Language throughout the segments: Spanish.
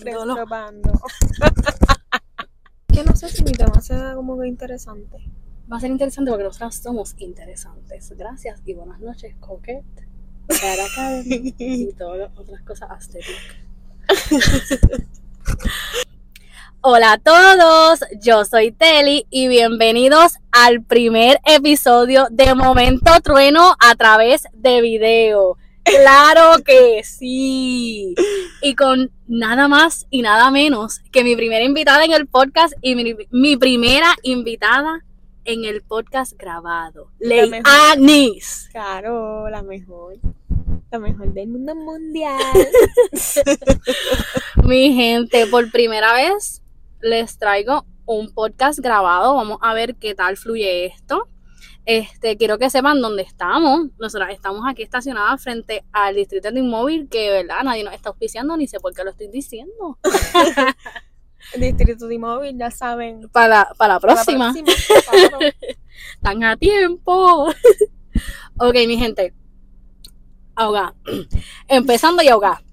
probando, probando. que no sé si mi tema sea como que interesante. Va a ser interesante porque nosotras somos interesantes. Gracias y buenas noches, Coquette, Cara y todas las otras cosas aesthetic. Hola a todos, yo soy Teli y bienvenidos al primer episodio de Momento Trueno a través de video. Claro que sí. Y con nada más y nada menos que mi primera invitada en el podcast y mi, mi primera invitada en el podcast grabado. Leianis. Claro, la mejor. La mejor del mundo mundial. Mi gente, por primera vez les traigo un podcast grabado. Vamos a ver qué tal fluye esto. Este, quiero que sepan dónde estamos. Nosotras estamos aquí estacionadas frente al distrito de inmóvil que, ¿verdad? Nadie nos está auspiciando, ni sé por qué lo estoy diciendo. Distrito de Móvil, ya saben. Para, para la Para la próxima. Están a tiempo. ok, mi gente. Ahogar. Empezando y ahogar.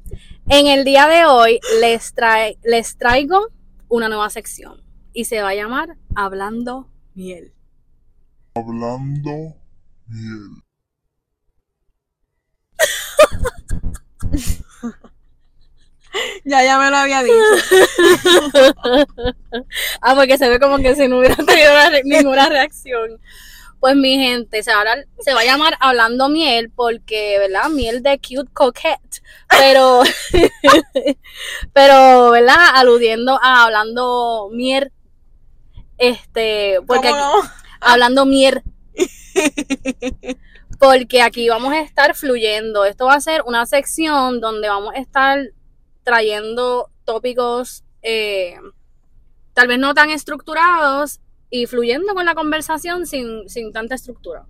En el día de hoy les, trae, les traigo una nueva sección y se va a llamar Hablando Miel. Hablando miel. Ya, ya me lo había dicho. ah, porque se ve como que si no hubiera tenido re- ninguna reacción. Pues mi gente, se va, a hablar- se va a llamar Hablando Miel porque, ¿verdad? Miel de cute coquette. Pero, pero, ¿verdad? Aludiendo a Hablando Miel. Este, porque ¿Cómo aquí- no? Hablando mier. Porque aquí vamos a estar fluyendo. Esto va a ser una sección donde vamos a estar trayendo tópicos eh, tal vez no tan estructurados y fluyendo con la conversación sin, sin tanta estructura.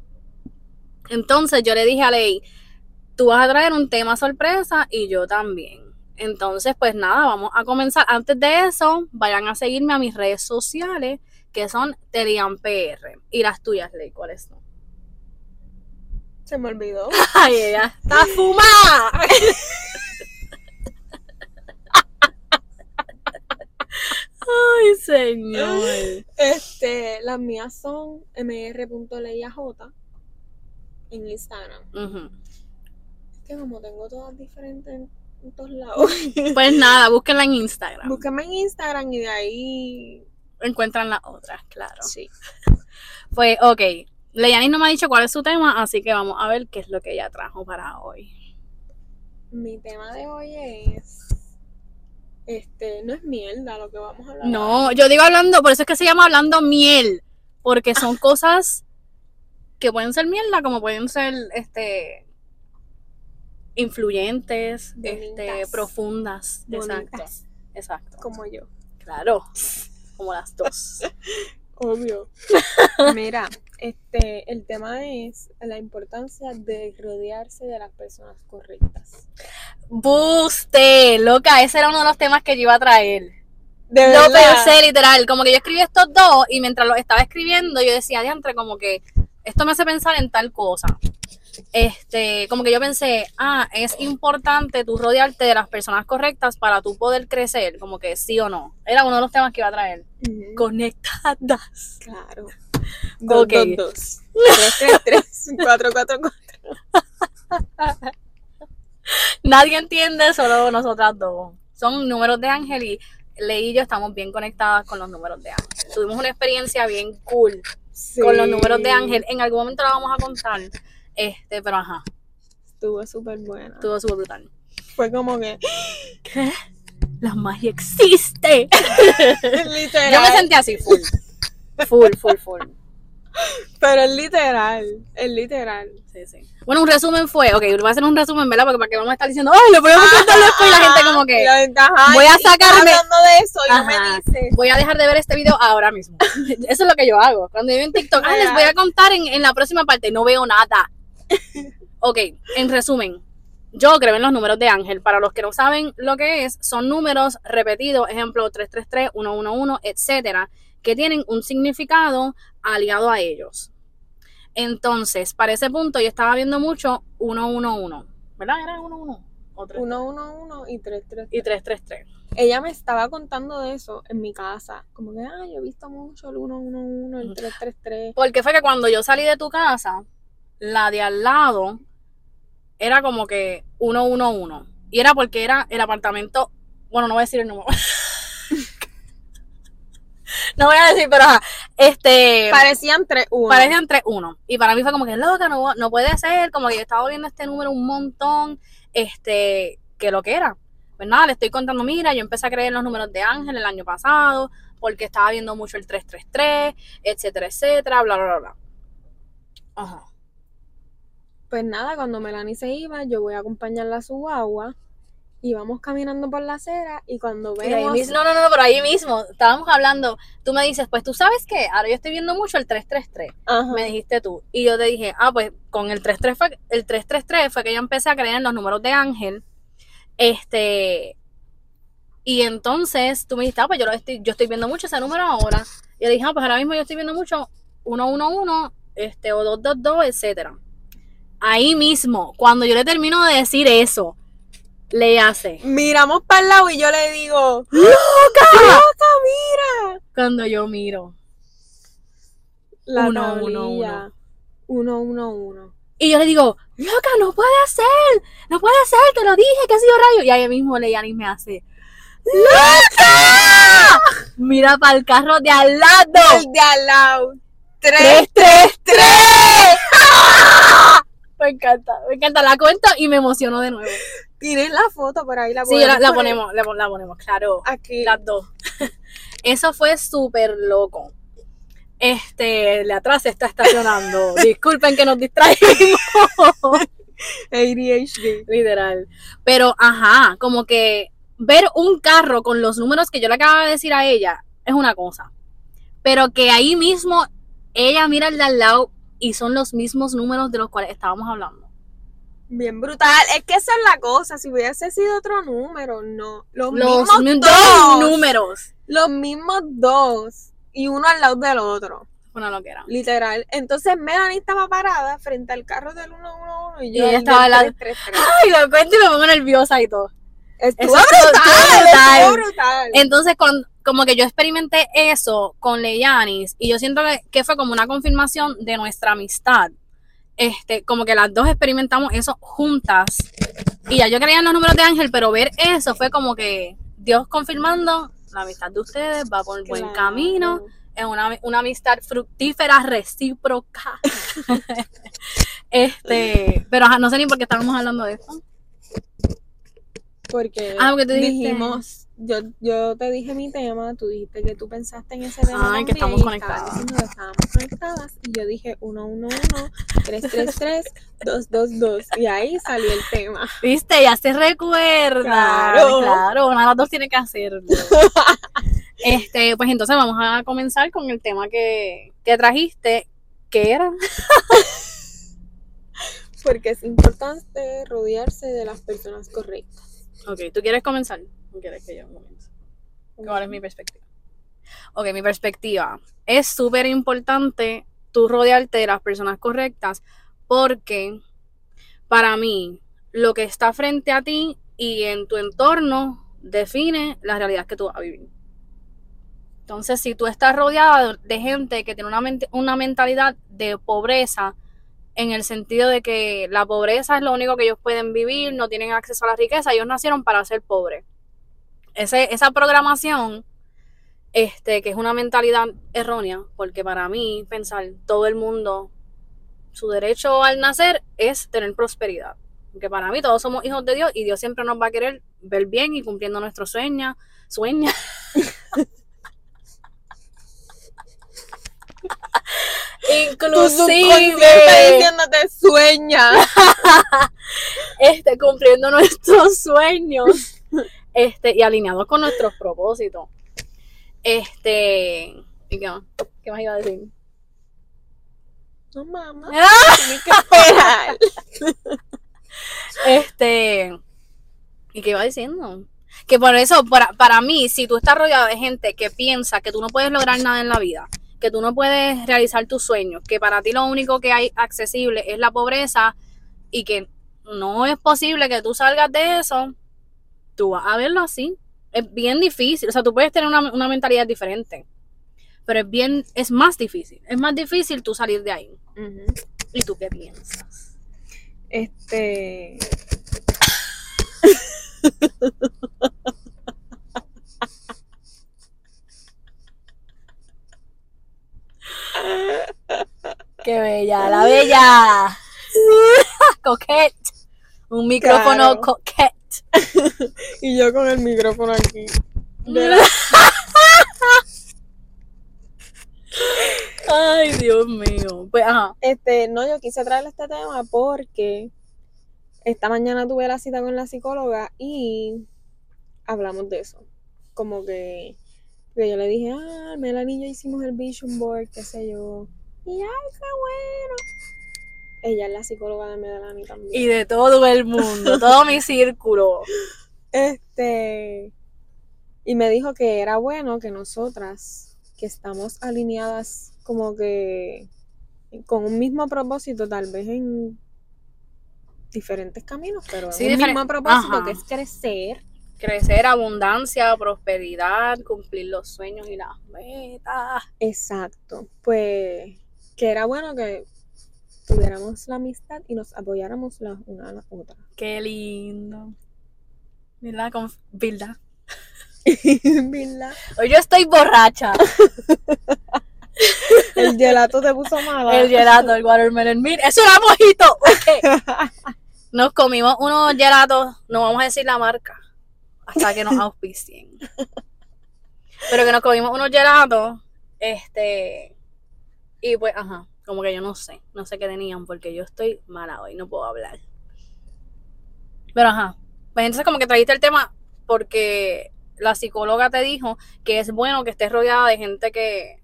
Entonces yo le dije a Ley, tú vas a traer un tema sorpresa y yo también. Entonces, pues nada, vamos a comenzar. Antes de eso, vayan a seguirme a mis redes sociales que son Terian PR. Y las tuyas, Ley, ¿cuáles son? Se me olvidó. ¡Ay, ella está fumada! ¡Ay, señor! Este, las mías son mr.leiaj en Instagram. Ujú. Es que como tengo todas diferentes en, en todos lados. Pues nada, búsquenla en Instagram. Búscame en Instagram y de ahí. Encuentran las otras, claro. Sí. Pues, ok. Leyanis no me ha dicho cuál es su tema, así que vamos a ver qué es lo que ella trajo para hoy. Mi tema de hoy es. Este, no es mierda lo que vamos a hablar. No, yo digo hablando, por eso es que se llama hablando miel, porque son cosas que pueden ser mierda, como pueden ser, este, influyentes, este, Bonitas. profundas. Exacto, Bonitas, exacto. Como yo. Claro, como las dos. Obvio. Mira, este, el tema es la importancia de rodearse de las personas correctas. Buste, loca, ese era uno de los temas que yo iba a traer. De Lo verdad. pensé literal, como que yo escribí estos dos y mientras los estaba escribiendo yo decía, diantre, como que esto me hace pensar en tal cosa. Este, como que yo pensé, ah, es importante tú rodearte de las personas correctas para tú poder crecer, como que sí o no. Era uno de los temas que iba a traer. Conectadas. Claro. Dos, Ok. dos, dos. Tres, tres, tres. Cuatro, cuatro, cuatro. Nadie entiende, solo nosotras dos. Son números de ángel y Ley y yo estamos bien conectadas con los números de ángel. Tuvimos una experiencia bien cool con los Sí. números de ángel. En algún momento la vamos a contar. Este, pero ajá, Estuvo súper buena. estuvo súper brutal. Fue como que. ¿Qué? La magia existe. literal. Yo me sentí así, full. Full, full, full. Pero es literal. Es literal. Sí, sí. Bueno, un resumen fue, ok, voy a hacer un resumen, ¿verdad? Porque para que vamos a estar diciendo, ay, le podemos contar después y la gente como que, Ajá, voy a sacarme- hablando de eso y no me dices. voy a dejar de ver este video ahora mismo. Eso es lo que yo hago. Cuando yo en TikTok, ah, les voy a contar en, en la próxima parte, no veo nada. Ok, en resumen, yo creo en los números de ángel. Para los que no saben lo que es, son números repetidos, ejemplo 333, 111, etcétera, que tienen un significado aliado a ellos. Entonces, para ese punto yo estaba viendo mucho 111, ¿verdad? Era 111. o 3. 111 y 333. Y 333. Ella me estaba contando de eso en mi casa. Como que, ah, yo he visto mucho el 111, el 333. Porque fue que cuando yo salí de tu casa, la de al lado era como que 111. Y era porque era el apartamento. Bueno, no voy a decir el número. no voy a decir, pero ajá, este. Parecían 3-1. parecían 3-1. Y para mí fue como que loca, no, no puede ser. Como que yo estaba viendo este número un montón. Este, que lo que era. Pues nada, le estoy contando, mira, yo empecé a creer en los números de Ángel el año pasado, porque estaba viendo mucho el 333, etcétera, etcétera, bla, bla, bla, bla. Ajá. Pues nada, cuando Melanie se iba, yo voy a acompañarla a su guagua. Y vamos caminando por la acera y cuando Y ahí vemos... mismo, no, no, no, pero ahí mismo, estábamos hablando, tú me dices, pues tú sabes qué, ahora yo estoy viendo mucho el 333, Ajá. me dijiste tú, y yo te dije, ah, pues con el 33 fue, el 333 fue que yo empecé a creer en los números de Ángel, este, y entonces tú me dijiste, ah, pues yo, lo estoy, yo estoy viendo mucho ese número ahora, y yo dije, ah, pues ahora mismo yo estoy viendo mucho 111, este, o 222, etcétera. Ahí mismo, cuando yo le termino de decir eso, le hace, Miramos para el lado y yo le digo... ¡Loca! ¡Loca, mira! Cuando yo miro. La Uno, uno, tablilla. Uno, uno, uno. Y yo le digo, loca, no puede ser, no puede ser, te lo dije, que ha sido rayo. Y ahí mismo Leyanis me hace, ¡Loca! Mira para el carro de al lado. El de al lado. ¡Tres, Tres. tres, tres! Me encanta, me encanta. La cuento y me emociono de nuevo. Tienes la foto por ahí. La Sí, la, la ponemos, la, la ponemos, claro. Aquí. Las dos. Eso fue súper loco. Este, de atrás se está estacionando. Disculpen que nos distraímos. ADHD. Literal. Pero, ajá, como que ver un carro con los números que yo le acababa de decir a ella es una cosa. Pero que ahí mismo ella mira el de al lado y son los mismos números de los cuales estábamos hablando. Bien brutal. Es que esa es la cosa. Si hubiese sido otro número, no. Los, Los mismos mi- dos. números. Los mismos dos. Y uno al lado del otro. Una loquera. Literal. Entonces Melanie estaba parada frente al carro del 111 y Y yo ella al estaba al lado. 333. Ay, lo cuento y me pongo nerviosa y todo. Estuvo Eso estuvo brutal, brutal. estuvo brutal. Entonces, con- como que yo experimenté eso con Leyanis y yo siento que, que fue como una confirmación de nuestra amistad. Este, como que las dos experimentamos eso juntas. Y ya yo creía en los números de Ángel, pero ver eso fue como que Dios confirmando la amistad de ustedes va por buen Claro. camino. Es una, una amistad fructífera, recíproca. este, pero ajá, no sé ni por qué estábamos hablando de esto. Porque Ah, porque dijiste- dijimos, yo, yo te dije mi tema, tú dijiste que tú pensaste en ese tema. Ay, que también, estamos y conectadas. diciendo que estábamos conectadas. Y yo dije 111, 333, 222. Y ahí salió el tema. ¿Viste? Ya se recuerda. Claro. Claro, una de las dos tiene que hacerlo. este, pues entonces vamos a comenzar con el tema que, que trajiste, que era. Porque es importante rodearse de las personas correctas. Ok, ¿tú quieres comenzar? ¿O que yo comience? ¿Cuál es mi perspectiva? Ok, mi perspectiva. Es súper importante tú rodearte de las personas correctas porque para mí lo que está frente a ti y en tu entorno define la realidad que tú vas a vivir. Entonces, si tú estás rodeada de gente que tiene una, una mentalidad de pobreza, en el sentido de que la pobreza es lo único que ellos pueden vivir, no tienen acceso a la riqueza, ellos nacieron para ser pobres. Ese, esa programación, este, que es una mentalidad errónea, porque para mí pensar todo el mundo, su derecho al nacer es tener prosperidad. Porque para mí todos somos hijos de Dios y Dios siempre nos va a querer ver bien y cumpliendo nuestros sueños, sueños. Inclusive diciéndote sueña. este, cumpliendo nuestros sueños este, y alineados con nuestros propósitos. Este, ¿y qué más? ¿Qué más iba a decir? No, mamá. ¡Ah! Tienes que esperar. Este, ¿y qué iba diciendo? Que por eso, para, para mí, si tú estás rodeado de gente que piensa que tú no puedes lograr nada en la vida, que tú no puedes realizar tus sueños, que para ti lo único que hay accesible es la pobreza y que no es posible que tú salgas de eso, tú vas a verlo así. Es bien difícil, o sea, tú puedes tener una, una mentalidad diferente, pero es bien, es más difícil, es más difícil tú salir de ahí. ¿Y tú qué piensas? Este. ¡Qué bella, la bella! coquette. Un micrófono Claro. coquette. Y yo con el micrófono aquí. La- Ay, Dios mío. Pues, ajá. Este, no, yo quise traerle este tema porque esta mañana tuve la cita con la psicóloga y hablamos de eso. Como que, yo le dije, ah, Melanie y yo hicimos el vision board, qué sé yo. Y ay, qué bueno. Ella es la psicóloga de Melanie también. Y de todo el mundo, todo mi círculo. Este, y me dijo que era bueno que nosotras, que estamos alineadas como que con un mismo propósito, tal vez en diferentes caminos, pero Sí, un mismo propósito Ajá. que es crecer. Crecer, abundancia, prosperidad, cumplir los sueños y las metas. Exacto. Pues que era bueno que tuviéramos la amistad y nos apoyáramos la una a la otra. Qué lindo. ¿Verdad? Con... ¿Verdad? ¿Verdad? Hoy yo estoy borracha. El gelato te puso mala. El gelato, el watermelon. Mira, eso era mojito. Ok. Nos comimos unos gelatos, no vamos a decir la marca, hasta que nos auspicien. Pero que nos comimos unos gelatos, este, y pues, ajá, como que yo no sé, no sé qué tenían, porque yo estoy mala hoy, no puedo hablar. Pero ajá, pues entonces como que trajiste el tema porque la psicóloga te dijo que es bueno que estés rodeada de gente que,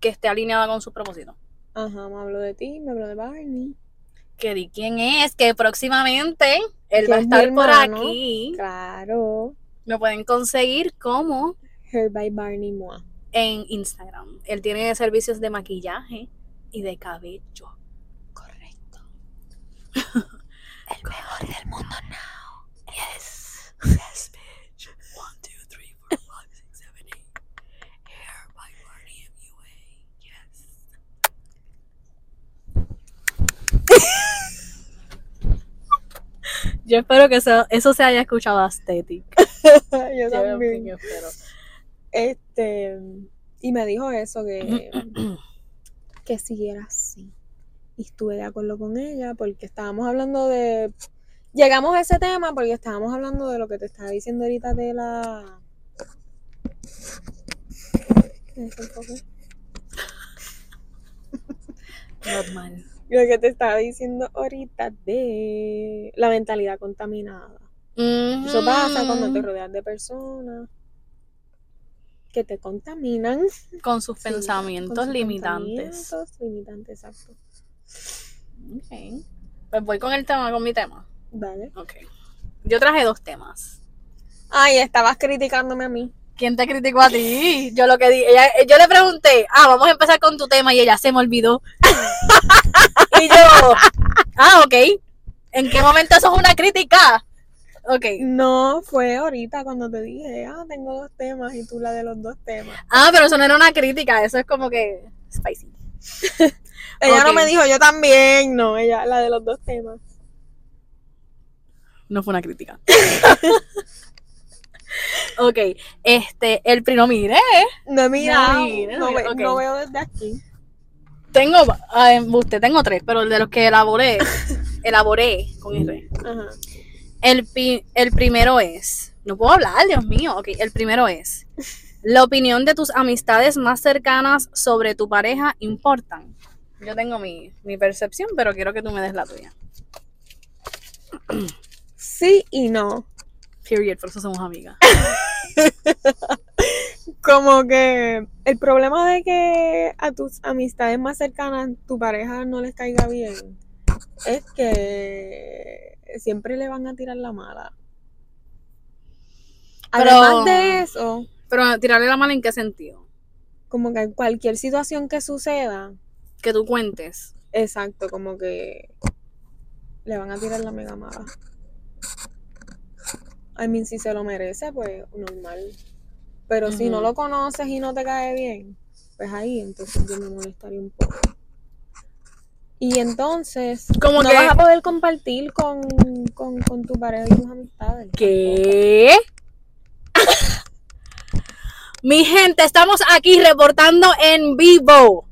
que esté alineada con sus propósitos. Ajá, me habló de ti, me habló de Barney. Que di quién es, que próximamente él va a estar por aquí. Claro. Lo pueden conseguir como Her by Barney Moa. en Instagram. Él tiene servicios de maquillaje y de cabello. Correcto. El mejor del mundo now. Yes. Yes, Yo espero que eso, eso se haya escuchado aesthetic. Yo también. Yo espero. Este, y me dijo eso, que, que siguiera así. Y estuve de acuerdo con ella porque estábamos hablando de... Llegamos a ese tema porque estábamos hablando de lo que te estaba diciendo ahorita de la... Normal. Lo que te estaba diciendo ahorita de la mentalidad contaminada. Eso pasa cuando te rodeas de personas que te contaminan. Con sus Sí, pensamientos con sus limitantes. pensamientos limitantes, exacto. Ok. Pues voy con el tema, con mi tema. Vale. Ok. Yo traje dos temas. Ay, estabas criticándome a mí. ¿Quién te criticó a ti? Yo lo que di, ella, yo le pregunté, ah, vamos a empezar con tu tema y ella se me olvidó. y yo, ah, ok. ¿En qué momento eso es una crítica? Ok. No, fue ahorita cuando te dije, ah, tengo dos temas y tú la de los dos temas. Ah, pero eso no era una crítica, eso es como que spicy. Ella no me dijo, yo también, no, ella, la de los dos temas. No fue una crítica. ok, este, el primero, mire, No he mirado, no, mira, no ve- no veo desde aquí. Tengo, ah, usted tengo tres, pero de los que elaboré, elaboré con R. El, pi- el primero es, no puedo hablar, Dios mío, ok, el primero es, la opinión de tus amistades más cercanas sobre tu pareja importan. Yo tengo mi, mi percepción, pero quiero que tú me des la tuya. Sí y no. Period, por eso somos amigas. Como que el problema de que a tus amistades más cercanas tu pareja no les caiga bien es que siempre le van a tirar la mala. Pero- Además de eso, Pero tirarle la mala en qué sentido? como que en cualquier situación que suceda, Que tú cuentes. exacto, como que le van a tirar la mega mala. I mean, si se lo merece, pues normal. Pero si no lo conoces y no te cae bien, pues ahí entonces yo me molestaría un poco. Y entonces, Como no que- vas a poder compartir con, con, con tu pareja y tus amistades. ¿Qué? Mi gente, estamos aquí reportando en vivo.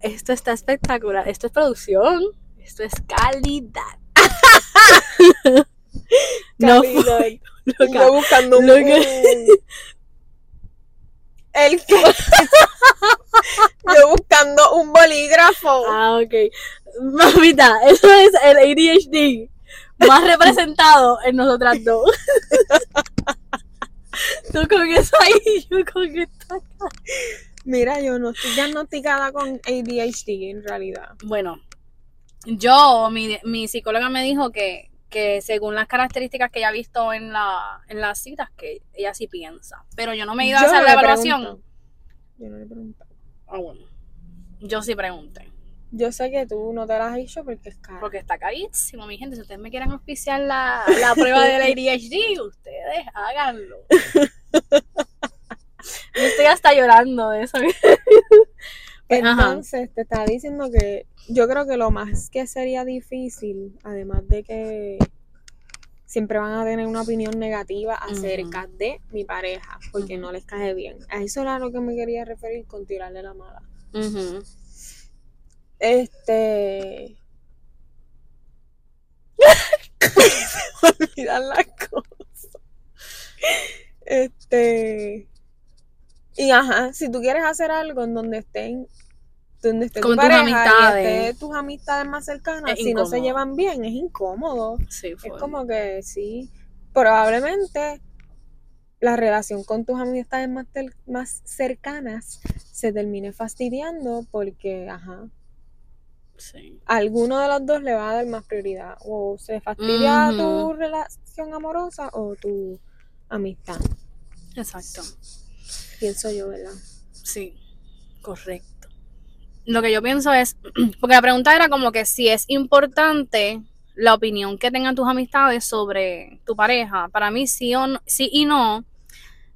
Esto está espectacular. Esto es producción. Esto es calidad. no Calidad. fue Y loca. yo buscando un... Que- El que... yo buscando un bolígrafo. Ah, ok. Mamita, eso es el ADHD más representado en nosotras dos. Tú con eso ahí, yo con esta. Mira, yo no estoy diagnosticada con ADHD en realidad. Bueno, yo, mi, mi psicóloga me dijo que, que según las características que ella ha visto en, la, en las citas, que ella sí piensa. Pero yo no me he ido a hacer no la evaluación. pregunto. Yo no le pregunto. Ah, bueno. Yo sí pregunté. Yo sé que tú no te las has hecho porque es caro. Porque está carísimo, mi gente. Si ustedes me quieren auspiciar la, la prueba del ADHD, ustedes háganlo. Yo estoy hasta llorando de eso. Ajá. Entonces, te estaba diciendo que yo creo que lo más que sería difícil, además de que siempre van a tener una opinión negativa acerca de mi pareja, porque no les cae bien. A eso era lo que me quería referir con tirarle la mala. Este. Olvidar las cosas. Este. Y ajá, si tú quieres hacer algo en donde estén. Donde esté Con tu tus pareja amistades. y esté tus amistades más cercanas, Es si no se llevan bien, es incómodo. Sí, fue. Es como que sí. Probablemente la relación con tus amistades más, más cercanas se termine fastidiando porque, ajá, Sí. alguno de los dos le va a dar más prioridad. O se fastidia tu relación amorosa o tu amistad. Exacto. Pienso yo, ¿verdad? Sí, correcto. Lo que yo pienso es, porque la pregunta era como que si es importante la opinión que tengan tus amistades sobre tu pareja. Para mí sí, o no- sí y no.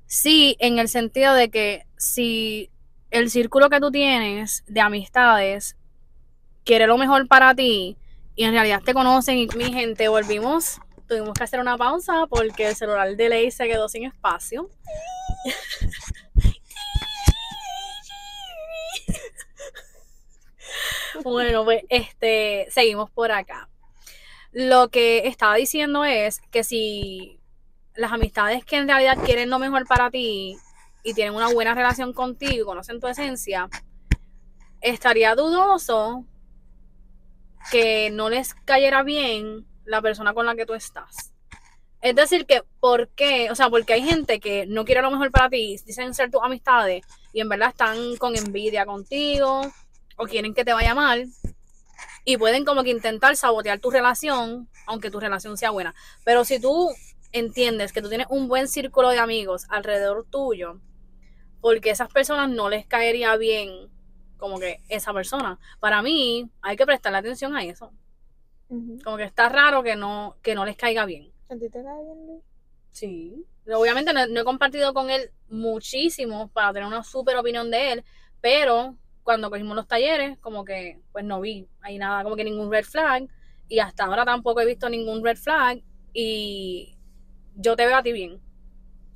Sí, en el sentido de que si el círculo que tú tienes de amistades quiere lo mejor para ti y en realidad te conocen y mi gente volvimos, tuvimos que hacer una pausa porque el celular de ley se quedó sin espacio. Bueno, pues este, seguimos por acá. Lo que estaba diciendo es que si las amistades que en realidad quieren lo mejor para ti y tienen una buena relación contigo conocen tu esencia, estaría dudoso que no les cayera bien la persona con la que tú estás. Es decir, que ¿por qué? O sea, porque hay gente que no quiere lo mejor para ti, dicen ser tus amistades y en verdad están con envidia contigo o quieren que te vaya mal y pueden como que intentar sabotear tu relación, aunque tu relación sea buena. Pero si tú entiendes que tú tienes un buen círculo de amigos alrededor tuyo, porque esas personas no les caería bien como que esa persona. Para mí hay que prestarle atención a eso. Como que está raro que no, que no les caiga bien. ¿A ti te cae bien, Luis? Sí. Obviamente no, no he compartido con él muchísimo para tener una súper opinión de él, pero cuando cogimos los talleres, como que pues no vi ahí nada, como que ningún red flag, y hasta ahora tampoco he visto ningún red flag, y yo te veo a ti bien.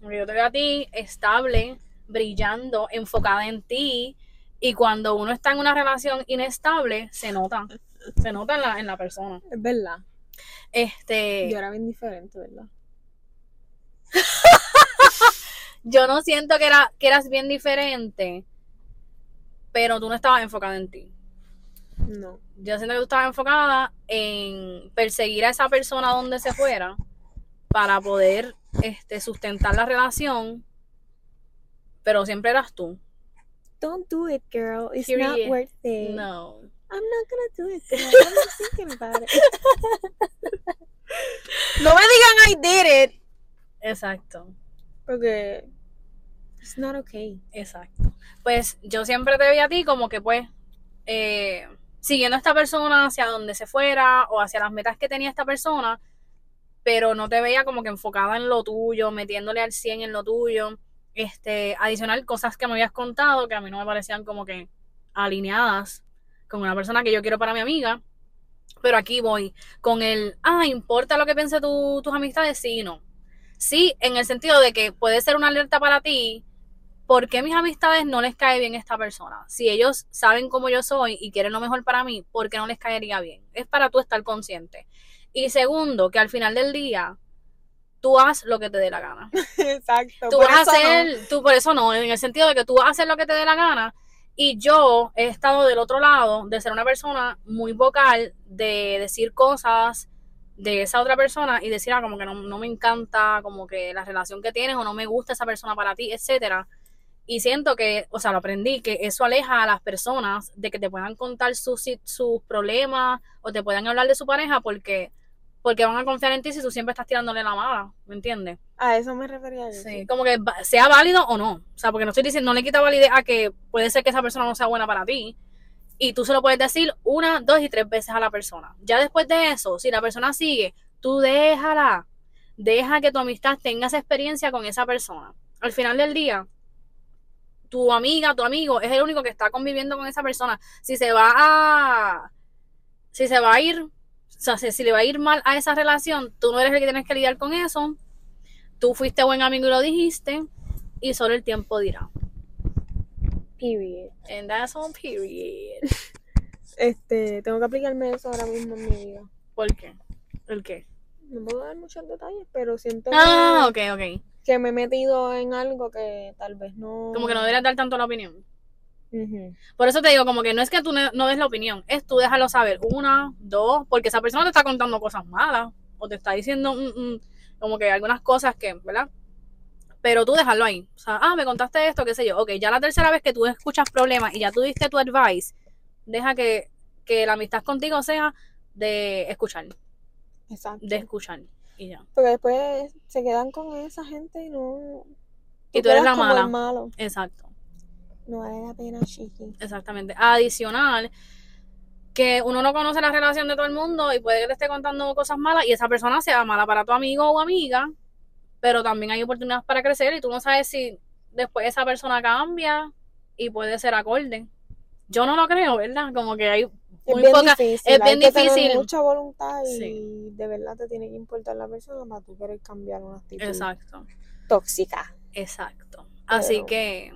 Yo te veo a ti estable, brillando, enfocada en ti, y cuando uno está en una relación inestable, se nota, se nota en la, en la persona. Es verdad. Este, Yo era bien diferente, ¿verdad? yo no siento que, era, que eras bien diferente, pero tú no estabas enfocada en ti. No. Yo siento que tú estabas enfocada en perseguir a esa persona donde se fuera para poder este, sustentar la relación, pero siempre eras tú. Don't do it, girl. It's not worth it. No. I'm not gonna do it. girl. I'm not thinking about it. no me digan I did it. Exacto, Porque it's not okay. exacto. Pues yo siempre te veía a ti como que pues, eh, siguiendo a esta persona hacia donde se fuera o hacia las metas que tenía esta persona, pero no te veía como que enfocada en lo tuyo, metiéndole al 100 en lo tuyo. Este, adicional, cosas que me habías contado que a mí no me parecían como que alineadas con una persona que yo quiero para mi amiga. Pero aquí voy con el, ah, ¿importa lo que piense tu, tus amistades? Sí y no. Sí, en el sentido de que puede ser una alerta para ti, ¿por qué mis amistades no les cae bien esta persona? Si ellos saben cómo yo soy y quieren lo mejor para mí, ¿por qué no les caería bien? Es para tú estar consciente. Y segundo, que al final del día, tú haz lo que te dé la gana. Exacto. Tú por vas a eso no. hacer, tú por eso no, en el sentido de que tú vas a hacer lo que te dé la gana. Y yo he estado del otro lado de ser una persona muy vocal, de decir cosas de esa otra persona y decir, ah, como que no, no me encanta, como que la relación que tienes o no me gusta esa persona para ti, etcétera. Y siento que, o sea, lo aprendí, que eso aleja a las personas de que te puedan contar sus, sus problemas o te puedan hablar de su pareja porque, porque van a confiar en ti si tú siempre estás tirándole la mala, ¿me entiendes? A eso me refería yo. Sí, como que sea válido o no. O sea, porque no estoy diciendo, no le quita validez a que puede ser que esa persona no sea buena para ti. Y tú se lo puedes decir una, dos y tres veces a la persona. Ya después de eso, si la persona sigue, tú déjala. Deja que tu amistad tenga esa experiencia con esa persona. Al final del día, tu amiga, tu amigo, es el único que está conviviendo con esa persona. Si se va a. Si se va a ir. O sea, si, si le va a ir mal a esa relación, tú no eres el que tienes que lidiar con eso tú fuiste buen amigo y lo dijiste, y solo el tiempo dirá. Period. And that's on period. Este, tengo que aplicarme eso ahora mismo en mi vida. ¿Por qué? ¿El qué? No puedo dar muchos detalles, pero siento Ah, que, ok, ok. Que me he metido en algo que tal vez no. Como que no deberías dar tanto la opinión. Por eso te digo, como que no es que tú no, no des la opinión, es tú déjalo saber. Una, dos, porque esa persona te está contando cosas malas, o te está diciendo mm, mm, como que algunas cosas que, ¿verdad? Pero tú déjalo ahí. O sea, ah, me contaste esto, qué sé yo. Ok, ya la tercera vez que tú escuchas problemas y ya tú diste tu advice, deja que, que la amistad contigo sea de escuchar. Exacto. de escuchar y ya. Porque después se quedan con esa gente y no. Y tú eres la como mala. el malo. Exacto, No vale la pena, chiqui. exactamente. Adicional, que uno no conoce la relación de todo el mundo y puede que te esté contando cosas malas y esa persona sea mala para tu amigo o amiga, pero también hay oportunidades para crecer y tú no sabes si después esa persona cambia y puede ser acorde. Yo no lo creo, ¿verdad? Como que hay Es muy bien poca... difícil. es hay bien que tener difícil. mucha voluntad y Sí. de verdad te tiene que importar la persona para tú querer cambiar una actitud Exacto. tóxica. Exacto. Así que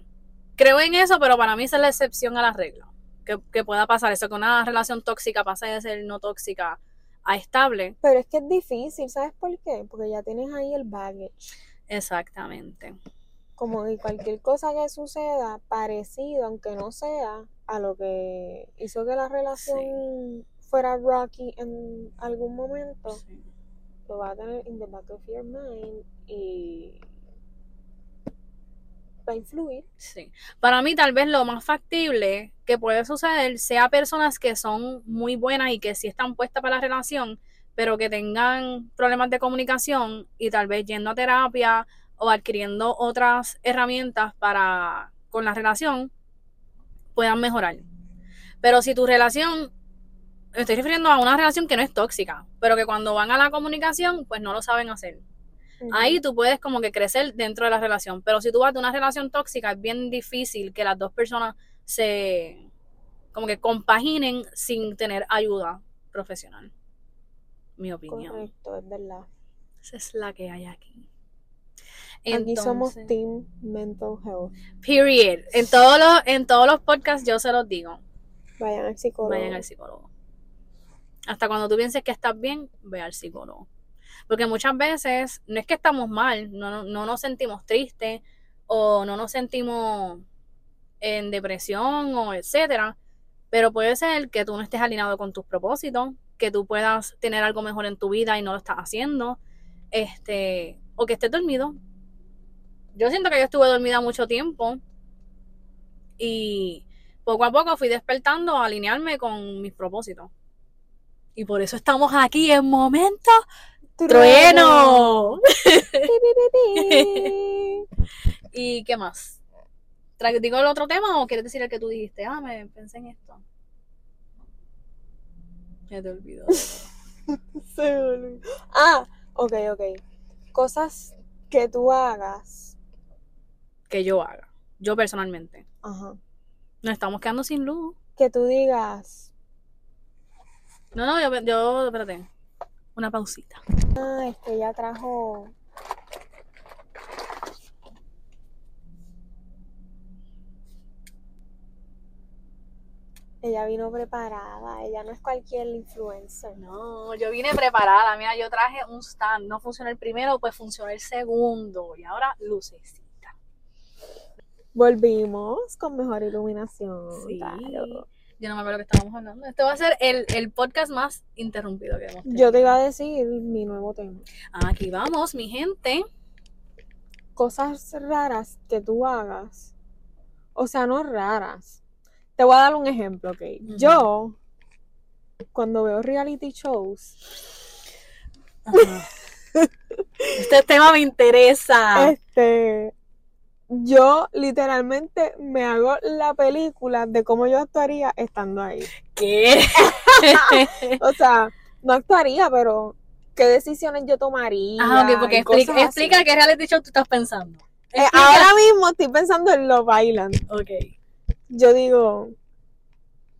creo en eso, pero para mí esa es la excepción a la regla. Que, que pueda pasar eso, que una relación tóxica pase de ser no tóxica a estable. Pero es que es difícil, ¿sabes por qué? Porque ya tienes ahí el baggage. Exactamente. Como que cualquier cosa que suceda parecido, aunque no sea, a lo que hizo que la relación fuera rocky en algún momento, Sí. lo va a tener in the back of your mind y va a influir. Sí. Para mí, tal vez lo más factible que puede suceder sea personas que son muy buenas y que sí están puestas para la relación, pero que tengan problemas de comunicación y tal vez yendo a terapia o adquiriendo otras herramientas para con la relación puedan mejorar. Pero si tu relación, me estoy refiriendo a una relación que no es tóxica, pero que cuando van a la comunicación, pues no lo saben hacer. Ahí tú puedes como que crecer dentro de la relación, pero si tú vas de una relación tóxica es bien difícil que las dos personas se como que compaginen sin tener ayuda profesional. Mi opinión. Correcto, es verdad. Esa es la que hay aquí. Aquí somos Team Mental Health. period. En todos los en todos los podcasts yo se los digo, Vayan al psicólogo. vayan al psicólogo. Hasta cuando tú pienses que estás bien, ve al psicólogo. Porque muchas veces no es que estamos mal, no, no, no nos sentimos tristes o no nos sentimos en depresión o etcétera, pero puede ser que tú no estés alineado con tus propósitos, que tú puedas tener algo mejor en tu vida y no lo estás haciendo, este, o que estés dormido. Yo siento que yo estuve dormida mucho tiempo y poco a poco fui despertando a alinearme con mis propósitos. Y por eso estamos aquí en momento trueno. ¿Y qué más? ¿Digo el otro tema o quieres decir el que tú dijiste? Ah, me pensé en esto. Ya te olvidó. Se me olvidó. Ah, ok, ok. Cosas que tú hagas. Que yo haga. Yo personalmente. Ajá. Nos estamos quedando sin luz. Que tú digas. No, no, yo, yo espérate. Una pausita. Ah, este ya trajo. Ella vino preparada, ella no es cualquier influencer. No, yo vine preparada. Mira, yo traje un stand. No funcionó el primero, pues funcionó el segundo. Y ahora lucecita. Volvimos con mejor iluminación. Sí. claro. Yo no me acuerdo que estábamos hablando. Este va a ser el, el podcast más interrumpido que hemos tenido. Yo te iba a decir mi nuevo tema. Aquí vamos, mi gente. Cosas raras que tú hagas. O sea, no raras. Te voy a dar un ejemplo, ¿ok? Yo, cuando veo reality shows, Este tema me interesa. este, yo literalmente me hago la película de cómo yo actuaría estando ahí. ¿Qué? O sea, no actuaría, pero qué decisiones yo tomaría. ah, ok, porque explica, explica qué reality show tú estás pensando. Eh, ahora mismo estoy pensando en Love Island. Ok, Yo digo,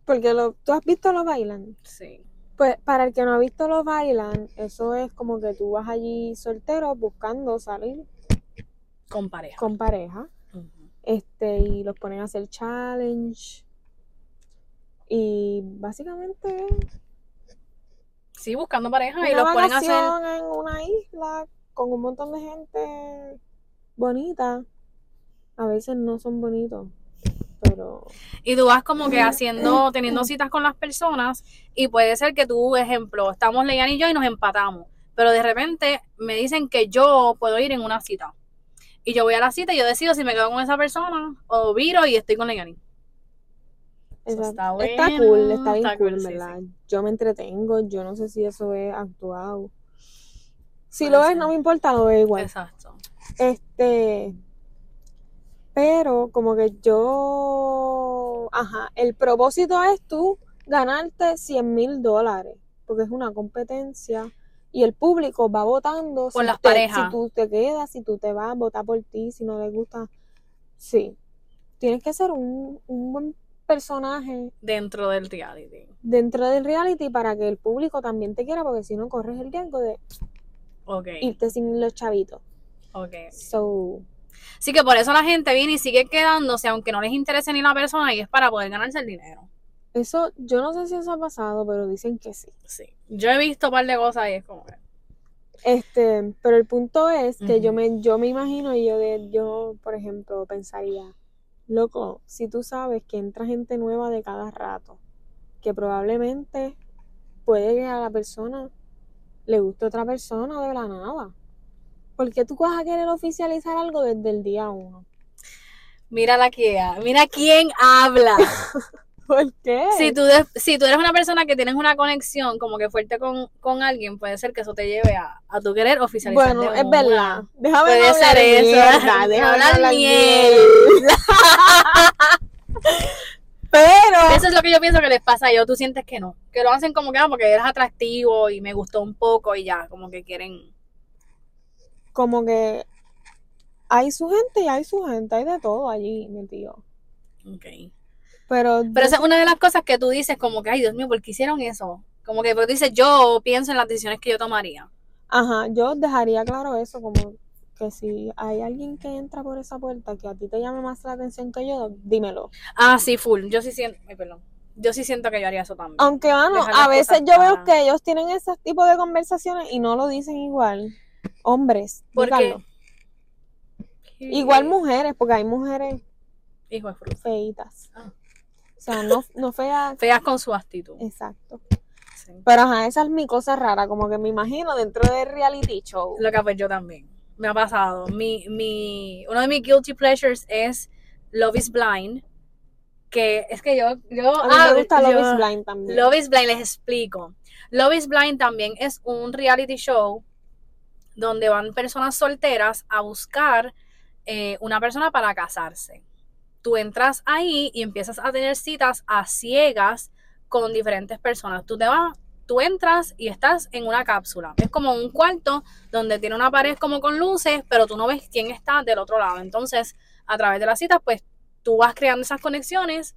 porque lo, tú has visto Love Island. sí. Pues para el que no ha visto Love Island, eso es como que tú vas allí soltero buscando salir Con pareja. con pareja. Este, y los ponen a hacer challenge. Y básicamente Sí, buscando pareja y los ponen a hacer. en una isla con un montón de gente bonita. A veces no son bonitos, pero Y tú vas como que haciendo, teniendo citas con las personas y puede ser que tú, ejemplo, estamos Leian y yo y nos empatamos, pero de repente me dicen que yo puedo ir en una cita. Y yo voy a la cita y yo decido si me quedo con esa persona o viro y estoy con. Eso Exacto. está está bueno, cool, está bien está cool, cool, sí, ¿verdad? Yo me entretengo, yo no sé si eso es actuado. Si Puede lo es, no me importa, lo veo igual. Exacto. Este, pero como que yo, ajá, el propósito es tú ganarte 100 mil dólares, porque es una competencia y el público va votando Por si, las te- parejas. si tú te quedas, si tú te vas, vota por ti, si no le gusta. Sí, tienes que ser un, un buen personaje Dentro del reality. dentro del reality para que el público también te quiera, porque si no corres el riesgo de Ok. irte sin los chavitos. Ok. So, Así que por eso la gente viene y sigue quedándose, aunque no les interese ni la persona, y es para poder ganarse el dinero. eso, yo no sé si eso ha pasado, pero dicen que sí. Sí. Yo he visto un par de cosas y es como. Este, pero el punto es que yo me, yo me imagino y yo de, yo, por ejemplo, pensaría, loco, si tú sabes que entra gente nueva de cada rato, que probablemente puede que a la persona le guste otra persona de la nada. ¿Por qué tú vas a querer oficializar algo desde el día uno? Mira la que mira quién habla. ¿Por qué? si, tú de- si tú eres una persona que tienes una conexión como que fuerte con, con alguien, puede ser que eso te lleve a, a tu querer oficializar. bueno, es verdad. Déjame Puede no hablar ser eso. mierda, déjame Hablar hablar miel. Pero Eso es lo que yo pienso que les pasa a ellos. Tú sientes que no. Que lo hacen como que, ah, porque eres atractivo y me gustó un poco y ya, como que quieren. como que hay su gente y hay su gente, hay de todo allí, mi tío. Ok. Pero, Pero esa es una de las cosas que tú dices, como que, ay, Dios mío, ¿por qué hicieron eso? Como que, pues dices, yo pienso en las decisiones que yo tomaría. ajá, yo dejaría claro eso, como que si hay alguien que entra por esa puerta que a ti te llame más la atención que yo, dímelo. Ah, sí, full. Yo sí siento, ay, perdón. Yo sí siento que yo haría eso también. Aunque, las a veces yo veo que ellos tienen ese tipo de conversaciones y no lo dicen igual. Hombres, ¿Por qué? díganlo. Igual mujeres, porque hay mujeres Hijo de feitas. Ah. O sea, no, no feas, Feas con su actitud. exacto. Sí. Pero ajá, esa es mi cosa rara, como que me imagino dentro del reality show. Lo que pues yo también. Me ha pasado. Mi, mi, uno de mis guilty pleasures es Love is Blind. Que es que yo, yo, A mí ah, me gusta Love yo- is Blind también. Love is Blind, les explico. Love is Blind también es un reality show donde van personas solteras a buscar eh, una persona para casarse. Tú entras ahí y empiezas a tener citas a ciegas con diferentes personas. Tú te vas, tú entras y estás en una cápsula. Es como un cuarto donde tiene una pared como con luces, pero tú no ves quién está del otro lado. Entonces, a través de las citas, pues tú vas creando esas conexiones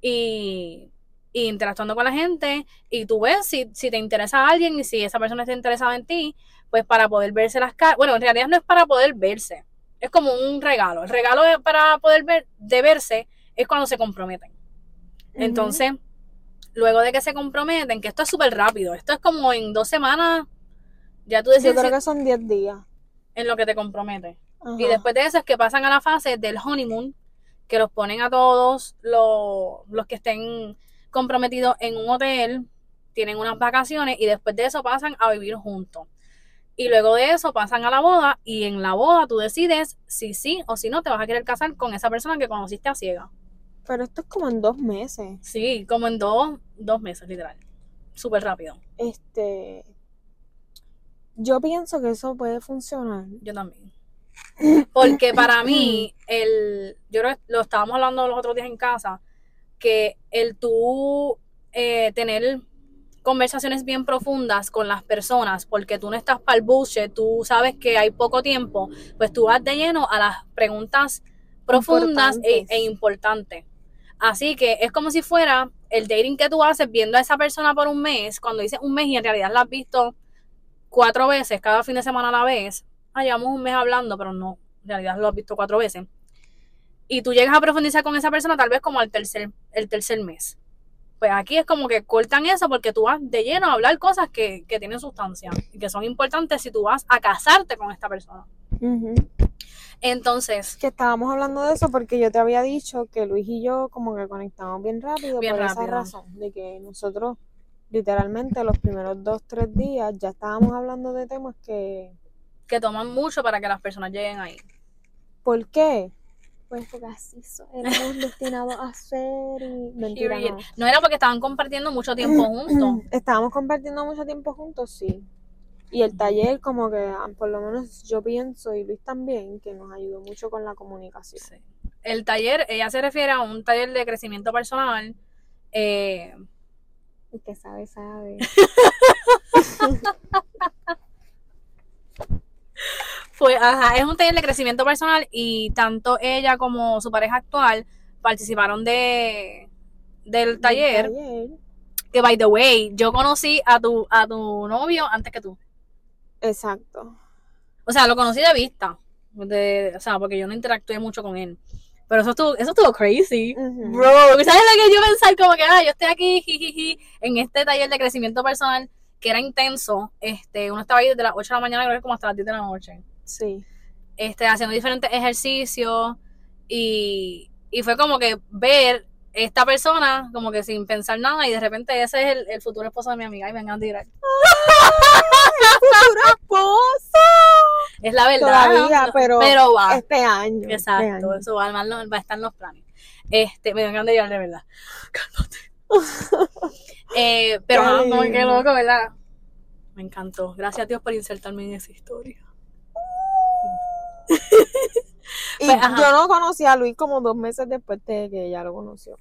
y, interactuando con la gente y tú ves si, si te interesa a alguien y si esa persona está interesada en ti, pues para poder verse las caras. Bueno, en realidad no es para poder verse, es como un regalo. El regalo para poder ver, de verse es cuando se comprometen. Entonces, luego de que se comprometen, que esto es súper rápido, esto es como en dos semanas, ya tú Yo decides creo si- que son 10 días. en lo que te comprometes. Y después de eso es que pasan a la fase del honeymoon, que los ponen a todos los, los que estén comprometidos en un hotel, tienen unas vacaciones y después de eso pasan a vivir juntos. Y luego de eso pasan a la boda y en la boda tú decides si sí o si no te vas a querer casar con esa persona que conociste a ciega. Pero esto es como en dos meses. Sí, como en dos, dos meses, literal. Súper rápido. Este. Yo pienso que eso puede funcionar. Yo también. Porque para mí, el, yo lo estábamos hablando los otros días en casa, que el tú eh, tener conversaciones bien profundas con las personas, porque tú no estás para el bullshit, tú sabes que hay poco tiempo, pues tú vas de lleno a las preguntas profundas e, Importantes. e importantes. Así que es como si fuera el dating que tú haces viendo a esa persona por un mes, cuando dices un mes y en realidad la has visto cuatro veces, cada fin de semana a la vez. Ah, llevamos un mes hablando, pero no, en realidad lo has visto cuatro veces. Y tú llegas a profundizar con esa persona tal vez como al tercer, el tercer mes. Pues aquí es como que cortan eso porque tú vas de lleno a hablar cosas que, que tienen sustancia y que son importantes si tú vas a casarte con esta persona. Entonces, Que estábamos hablando de eso porque yo te había dicho que Luis y yo como que conectamos bien rápido Bien por esa rápido. razón, de que nosotros literalmente los primeros dos, tres días ya estábamos hablando de temas que... que toman mucho para que las personas lleguen ahí. ¿Por qué? Pues porque así éramos destinados a ser y... Mentira. No era porque estaban compartiendo mucho tiempo juntos. Estábamos compartiendo mucho tiempo juntos, sí. Y el taller, como que ah, por lo menos yo pienso, y Luis también, que nos ayudó mucho con la comunicación. Sí. El taller, ella se refiere a un taller de crecimiento personal. eh, El que sabe, sabe. Pues, ajá, es un taller de crecimiento personal y tanto ella como su pareja actual participaron de del taller. Que by the way, yo conocí a tu a tu novio antes que tú. Exacto. O sea, lo conocí de vista. De, o sea, porque yo no interactué mucho con él. Pero eso estuvo, eso estuvo crazy. Bro, ¿sabes lo que yo pensar? Como que, ah, yo estoy aquí, jijiji, en este taller de crecimiento personal que era intenso. Este, uno estaba ahí desde las 8 de la mañana, creo que como hasta las 10 de la noche. Sí. este, haciendo diferentes ejercicios y, y fue como que ver esta persona como que sin pensar nada y de repente ese es el, el futuro esposo de mi amiga y me encanta tirar. ¡Esposo! Es la verdad. Todavía, pero, pero va. este año. este Exacto, año. eso va, a va a estar en los planes. Este, me encanta tirar de verdad. Cálmate. Eh, pero ajá, como que loco, ¿verdad? Me encantó. Gracias a Dios por insertarme en esa historia. Y Pues, yo no conocí a Luis como dos meses después de que ella lo conoció.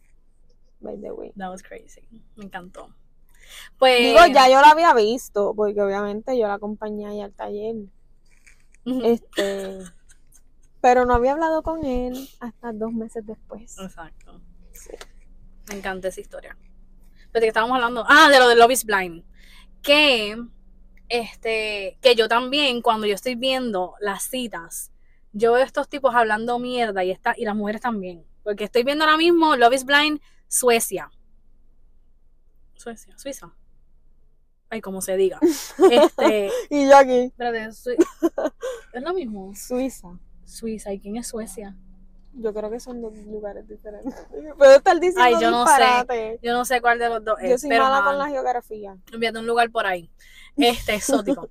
By the way. That was crazy. Me encantó. Pues. Digo, ya yo la había visto, porque obviamente yo la acompañé ahí al taller. Este. Pero no había hablado con él hasta dos meses después. Exacto. Me encanta esa historia. Pero de que estábamos hablando. Ah, de lo de Love is Blind. Que. Este. Que yo también, cuando yo estoy viendo las citas, yo veo estos tipos hablando mierda y, esta, y las mujeres también. Porque estoy viendo ahora mismo Love is Blind, Suecia. Suecia, Suiza. Ay, como se diga. Este. Y yo aquí, Espérate, es lo mismo. Suiza. Suiza. ¿Y quién es Suecia? Yo creo que son dos lugares diferentes. Puedo estar diciendo Ay, yo no sé. Yo no sé cuál de los dos es. Yo soy pero mala con la geografía. enviando un lugar por ahí. Este, exótico.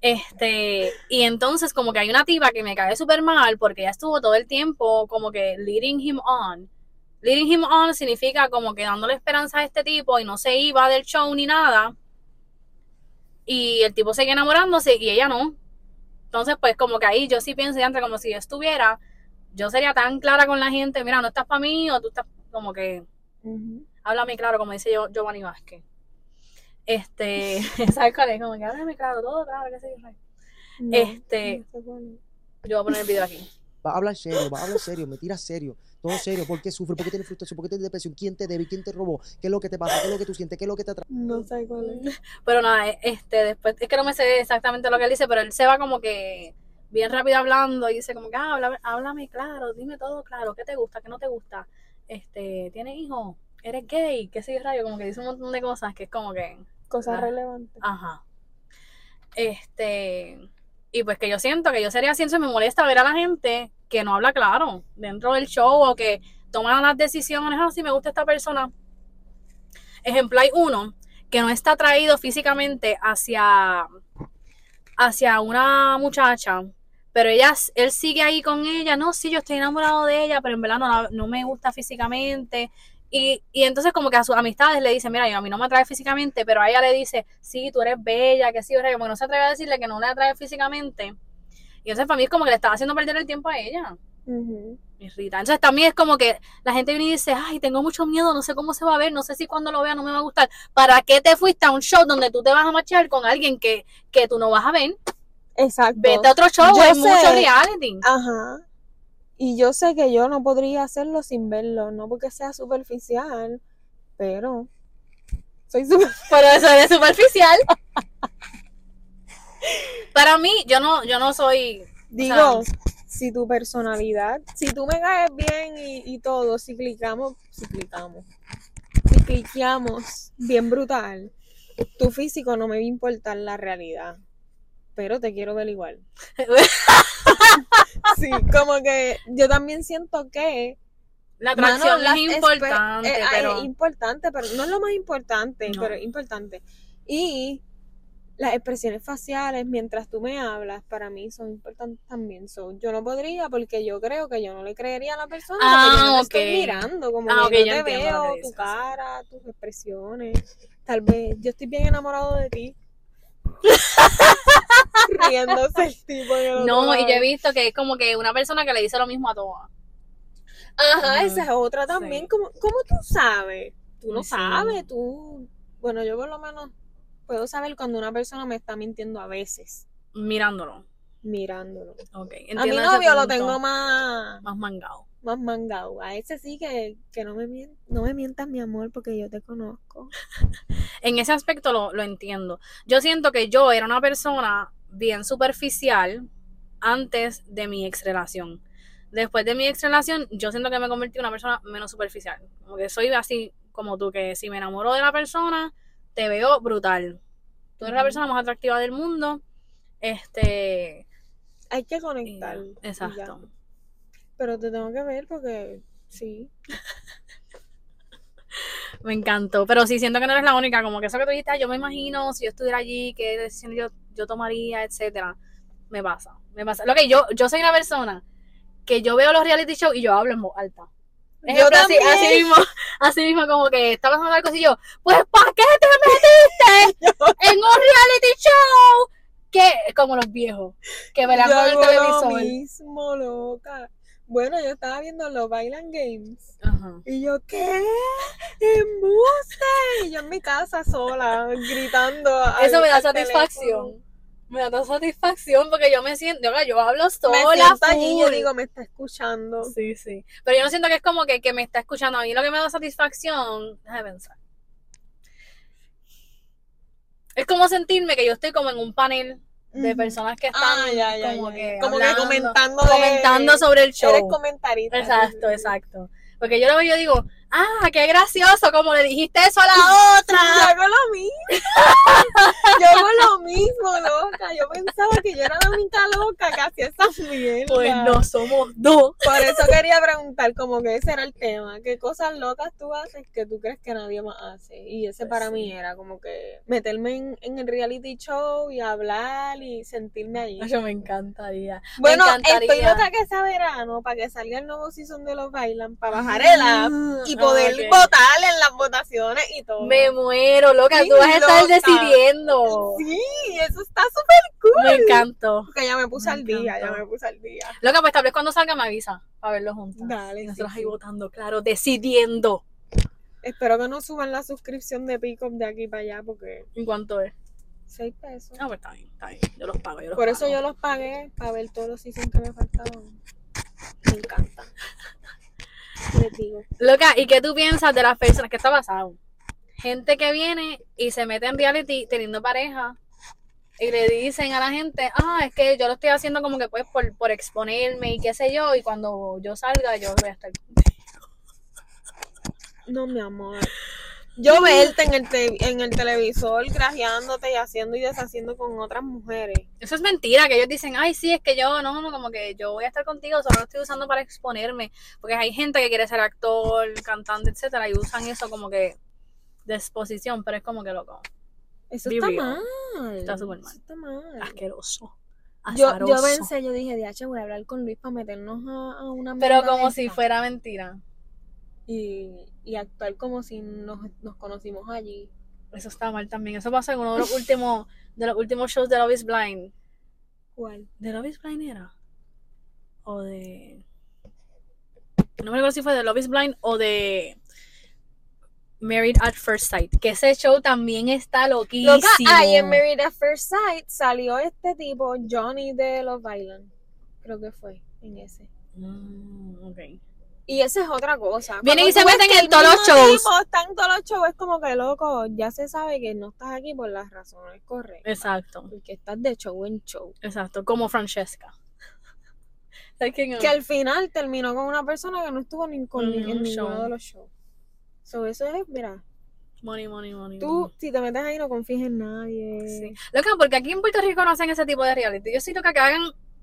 Este, y entonces como que hay una tipa que me cae súper mal porque ella estuvo todo el tiempo como que leading him on. Leading him on significa como que dándole esperanza a este tipo y no se iba del show ni nada. Y el tipo sigue enamorándose y ella no. Entonces, pues como que ahí yo sí pienso, entre como si yo estuviera, yo sería tan clara con la gente, mira, no estás para mí o tú estás como que háblame claro, como dice yo, Giovanni Vázquez. Este, ¿sabes cuál es? Como que háblame claro, todo claro, qué sé yo. No, Este- no. Yo voy a poner el video aquí. Va a hablar serio, va a hablar serio, me tira serio, todo serio. ¿Por qué sufres? ¿Por qué tienes frustración? ¿Por qué tienes depresión? ¿Quién te debe? ¿Quién te robó? ¿Qué es lo que te pasa? ¿Qué es lo que tú sientes? ¿Qué es lo que te atrae? No sé cuál es. Pero nada, e- este, después, es que no me sé exactamente lo que él dice, pero él se va como que bien rápido hablando y dice como que, ah, háblame, háblame claro, dime todo claro, ¿qué te gusta? ¿Qué no te gusta? Este, ¿tienes hijos? ¿Eres gay? ¿Qué sé yo, rayo? Como que dice un montón de cosas que es como que, Cosas Ah. relevantes. ajá. Este, y pues que yo siento que yo sería así, entonces me molesta ver a la gente que no habla claro dentro del show o que toman las decisiones, ah, si me gusta esta persona. Ejemplo, hay uno que no está atraído físicamente hacia, hacia una muchacha, pero ella, él sigue ahí con ella, no, sí, yo estoy enamorado de ella, pero en verdad no, no me gusta físicamente. Y, y entonces como que a sus amistades le dice, mira, yo a mí no me atrae físicamente, pero a ella le dice, sí, tú eres bella, que sí, o sea, como que no se atreve a decirle que no le atrae físicamente. Y entonces para mí es como que le estaba haciendo perder el tiempo a ella. Me irrita. Entonces también es como que la gente viene y dice, ay, tengo mucho miedo, no sé cómo se va a ver, no sé si cuando lo vea no me va a gustar. ¿Para qué te fuiste a un show donde tú te vas a marchar con alguien que, que tú no vas a ver? Exacto. Vete a otro show, Yo hay sé. mucho reality. Ajá. Y yo sé que yo no podría hacerlo sin verlo, no porque sea superficial, pero soy super... Pero eso es superficial. Para mí, yo no, yo no soy. Digo, si tu personalidad, si tú me caes bien y, y todo, si clicamos, si clicamos, si cliqueamos bien brutal, tu físico no me va a importar la realidad, pero te quiero ver igual. Sí, como que yo también siento que La atracción es importante, eh, pero. Es importante, pero no es lo más importante, No. pero es importante. Y las expresiones faciales, mientras tú me hablas, para mí son importantes también. So, yo no podría, porque yo creo que yo no le creería a la persona, porque yo no Ah, te estoy mirando, como Ah, que yo te veo, tu cara, tus expresiones. Tal vez yo estoy bien enamorado de ti. Riéndose el tipo. en el otro No, y yo he visto que es como que una persona que le dice lo mismo a todas. Ajá, esa es otra también. Sí. ¿Cómo, cómo tú sabes? Tú no Sí. sabes, tú... Bueno, yo por lo menos puedo saber cuando una persona me está mintiendo a veces, Mirándolo. mirándolo. Ok. A mi novio lo tengo más, Más mangado. más mangado. A ese sí que, que no, me mien- no me mientas, mi amor, porque yo te conozco. En ese aspecto lo, lo entiendo. Yo siento que yo era una persona bien superficial antes de mi ex relación. Después de mi ex relación, yo siento que me convertí en una persona menos superficial. Como que soy así como tú, que si me enamoro de la persona, te veo brutal. Tú eres la persona más atractiva del mundo. Este. Hay que conectar. exacto. Pero te tengo que ver porque sí. Me encantó. Pero sí siento que no eres la única. Como que eso que tú dijiste, "Ah, yo me imagino si yo estuviera allí, qué decisión yo, yo tomaría, etcétera. Me pasa. Me pasa. Lo que yo, yo soy una persona que yo veo los reality shows y yo hablo en voz alta. Ejemplo, así, mismo, así mismo como que está pasando algo así yo, pues ¿para qué te metiste en un reality show? Que como los viejos, que verán con el lo televisor. mismo, loca. Bueno, yo estaba viendo los Bailan Games. Ajá. Y yo, ¿qué? ¡Embuste! Y yo en mi casa sola, gritando. al- Eso me da satisfacción. teléfono. Me da satisfacción porque yo me siento, yo, yo hablo Me sola. siento allí y yo digo, me está escuchando. Sí, sí. Pero yo no siento que es como que, que me está escuchando. A mí lo que me da satisfacción, déjame pensar. Es como sentirme que yo estoy como en un panel de personas que están Ah, ya, ya, como ya, que. Como que hablando, comentando de- comentando sobre el show. Eres comentarista. Exacto, exacto. Porque yo lo veo yo digo, ah, qué gracioso, como le dijiste eso a la otra. Yo hago lo mismo. Yo hago lo mismo, loca. Yo pensaba que yo era la única loca que hacía esa mierda. Pues no somos dos. Por eso quería preguntar, como que ese era el tema. ¿Qué cosas locas tú haces que tú crees que nadie más hace? Y ese Pues para sí. mí era como que meterme en, en el reality show y hablar y sentirme allí. Yo me encantaría. Bueno, me encantaría. estoy loca que sea verano para que salga el nuevo season de los Bailan, para bajar el app y poder votar en las votaciones y todo. Me muero, loca. Sí, Tú vas a estar loca. decidiendo. Sí, eso está súper cool. Me encantó. Porque ya me puse Me al día, ya me puse al día. Loca, pues tal vez cuando salga me avisa para verlo juntos. Dale, Y sí, nosotros ahí sí. votando, claro, decidiendo. Espero que no suban la suscripción de Pickup de aquí para allá porque ¿En cuánto es? 6 pesos. Ah, pues está bien, está bien. Yo los pago, yo los Por eso yo los pagué para ver todos los seasons que me faltaban. Me encanta. Loca, ¿y qué tú piensas de las personas? ¿Qué está pasando? Gente que viene y se mete en reality teniendo pareja y le dicen a la gente, ah, es que yo lo estoy haciendo como que pues por, por exponerme y qué sé yo, y cuando yo salga yo voy a estar No, mi amor. Yo verte en el, te- en el televisor grajeándote y haciendo y deshaciendo con otras mujeres. Eso es mentira, que ellos dicen, ay, sí, es que yo, no, no, como que yo voy a estar contigo, solo lo estoy usando para exponerme. Porque hay gente que quiere ser actor, cantante, etcétera, y usan eso como que de exposición, pero es como que loco, Eso Be está real. mal. Está súper mal. Eso está mal. asqueroso. Yo, azaroso. yo pensé, yo dije, DH, voy a hablar con Luis para meternos a, a una Pero como si fuera mentira. Y, y actuar como si nos, nos conocimos allí. Eso está mal también. Eso pasó en uno de los últimos, de los últimos shows de Love is Blind. ¿Cuál? ¿De Love is Blind era? O de. No me acuerdo si fue de Love is Blind o de Married at First Sight. Que ese show también está loquísimo. Loca, ahí en Married at First Sight salió este tipo, Johnny de Love Island. Creo que fue en ese. Mm, ok. Y esa es otra cosa. Vienen y se meten en todos los shows. tipo está en todos los shows, es como que loco, ya se sabe que no estás aquí por las razones correctas. Exacto, Porque estás de show en show. exacto. Como Francesca. Que al final terminó con una persona que no estuvo ni con, En ni- en ningún ninguno show. de los shows. So, eso es, mira, Money, money, money. tú money. si te metes ahí no confíes en nadie. Sí. Loca, porque aquí en Puerto Rico no hacen ese tipo de reality. Yo siento que acá hagan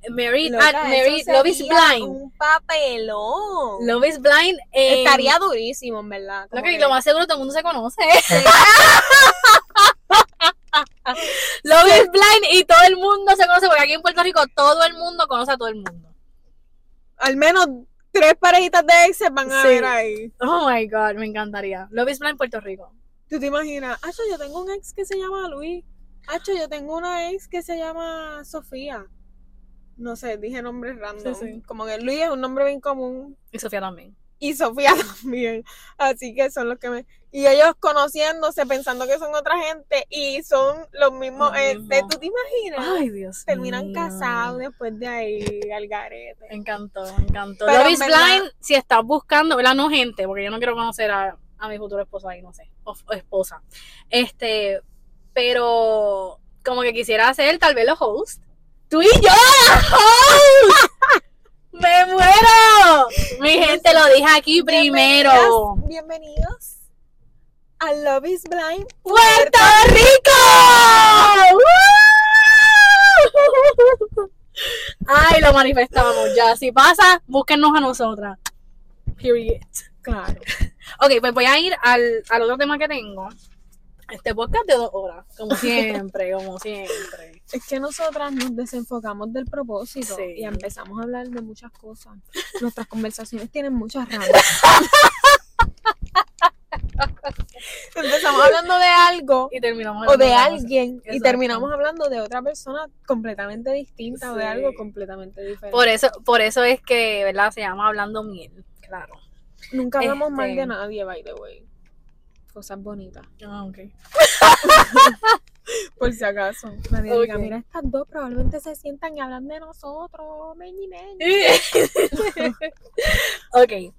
Married Loca, at eso Married, Love is Blind. Un papelón. Love is Blind. en- Estaría durísimo, en verdad. Loca, y que- lo más seguro todo el mundo se conoce. Love is Blind y todo el mundo se conoce porque aquí en Puerto Rico todo el mundo conoce a todo el mundo. Al menos tres parejitas de exes van a Sí. ver ahí. Oh my god, me encantaría. Love is Blind Puerto Rico. ¿Tú te imaginas? Acho, yo tengo un ex que se llama Luis. Acho, yo tengo una ex que se llama Sofía. No sé, dije nombres random. Sí, sí. Como que Luis es un nombre bien común. Y Sofía también. Y Sofía también. Así que son los que me. Y ellos conociéndose, pensando que son otra gente. Y son los mismos. Este. ¿Tú te imaginas? Ay, Dios Terminan mío. casados después de ahí, al garete. Me encantó, me encantó. Pero Love en is verdad- Blind, si estás buscando, ¿verdad? No gente, porque yo no quiero conocer a, a mi futuro esposo ahí, no sé, o, o esposa. Este, pero como que quisiera hacer tal vez los hosts. Tú y yo. ¡Me muero! Mi gente, lo dije aquí primero. Bienvenidos a Love is Blind. ¡Puerto Rico! Ay, lo manifestamos ya. Si pasa, búsquennos a nosotras. Period. Claro. Ok, pues voy a ir al, al otro tema que tengo. Este podcast de dos horas, como siempre, como siempre. Es que nosotras nos desenfocamos del propósito Sí. y empezamos a hablar de muchas cosas. Nuestras conversaciones tienen muchas ramas. Empezamos hablando de algo Y terminamos o de alguien y terminamos hablando de otra persona completamente distinta o de algo completamente diferente. Por eso, por eso es que, ¿verdad? Se llama Hablando Miel, claro. Nunca hablamos mal este- de nadie, by the way. Cosas bonitas. Ah, ok. Por si acaso. Nadie diga, Ok. mira, estas dos probablemente se sientan y hablan de nosotros. Meñi, meñi. ok.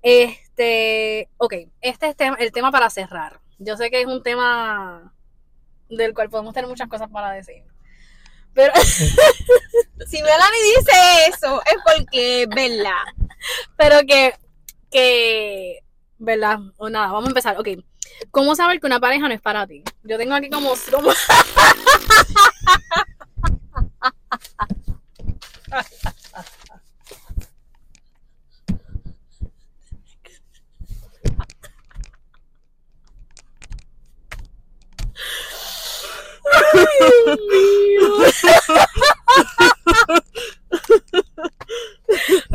Este, ok, este es tema, el tema para cerrar. Yo sé que es un tema del cual podemos tener muchas cosas para decir. Pero, Si Melanie dice eso, es porque es verdad. pero que, que, ¿verdad? O nada, vamos a empezar. Ok, ¿cómo saber que una pareja no es para ti? Yo tengo aquí como, como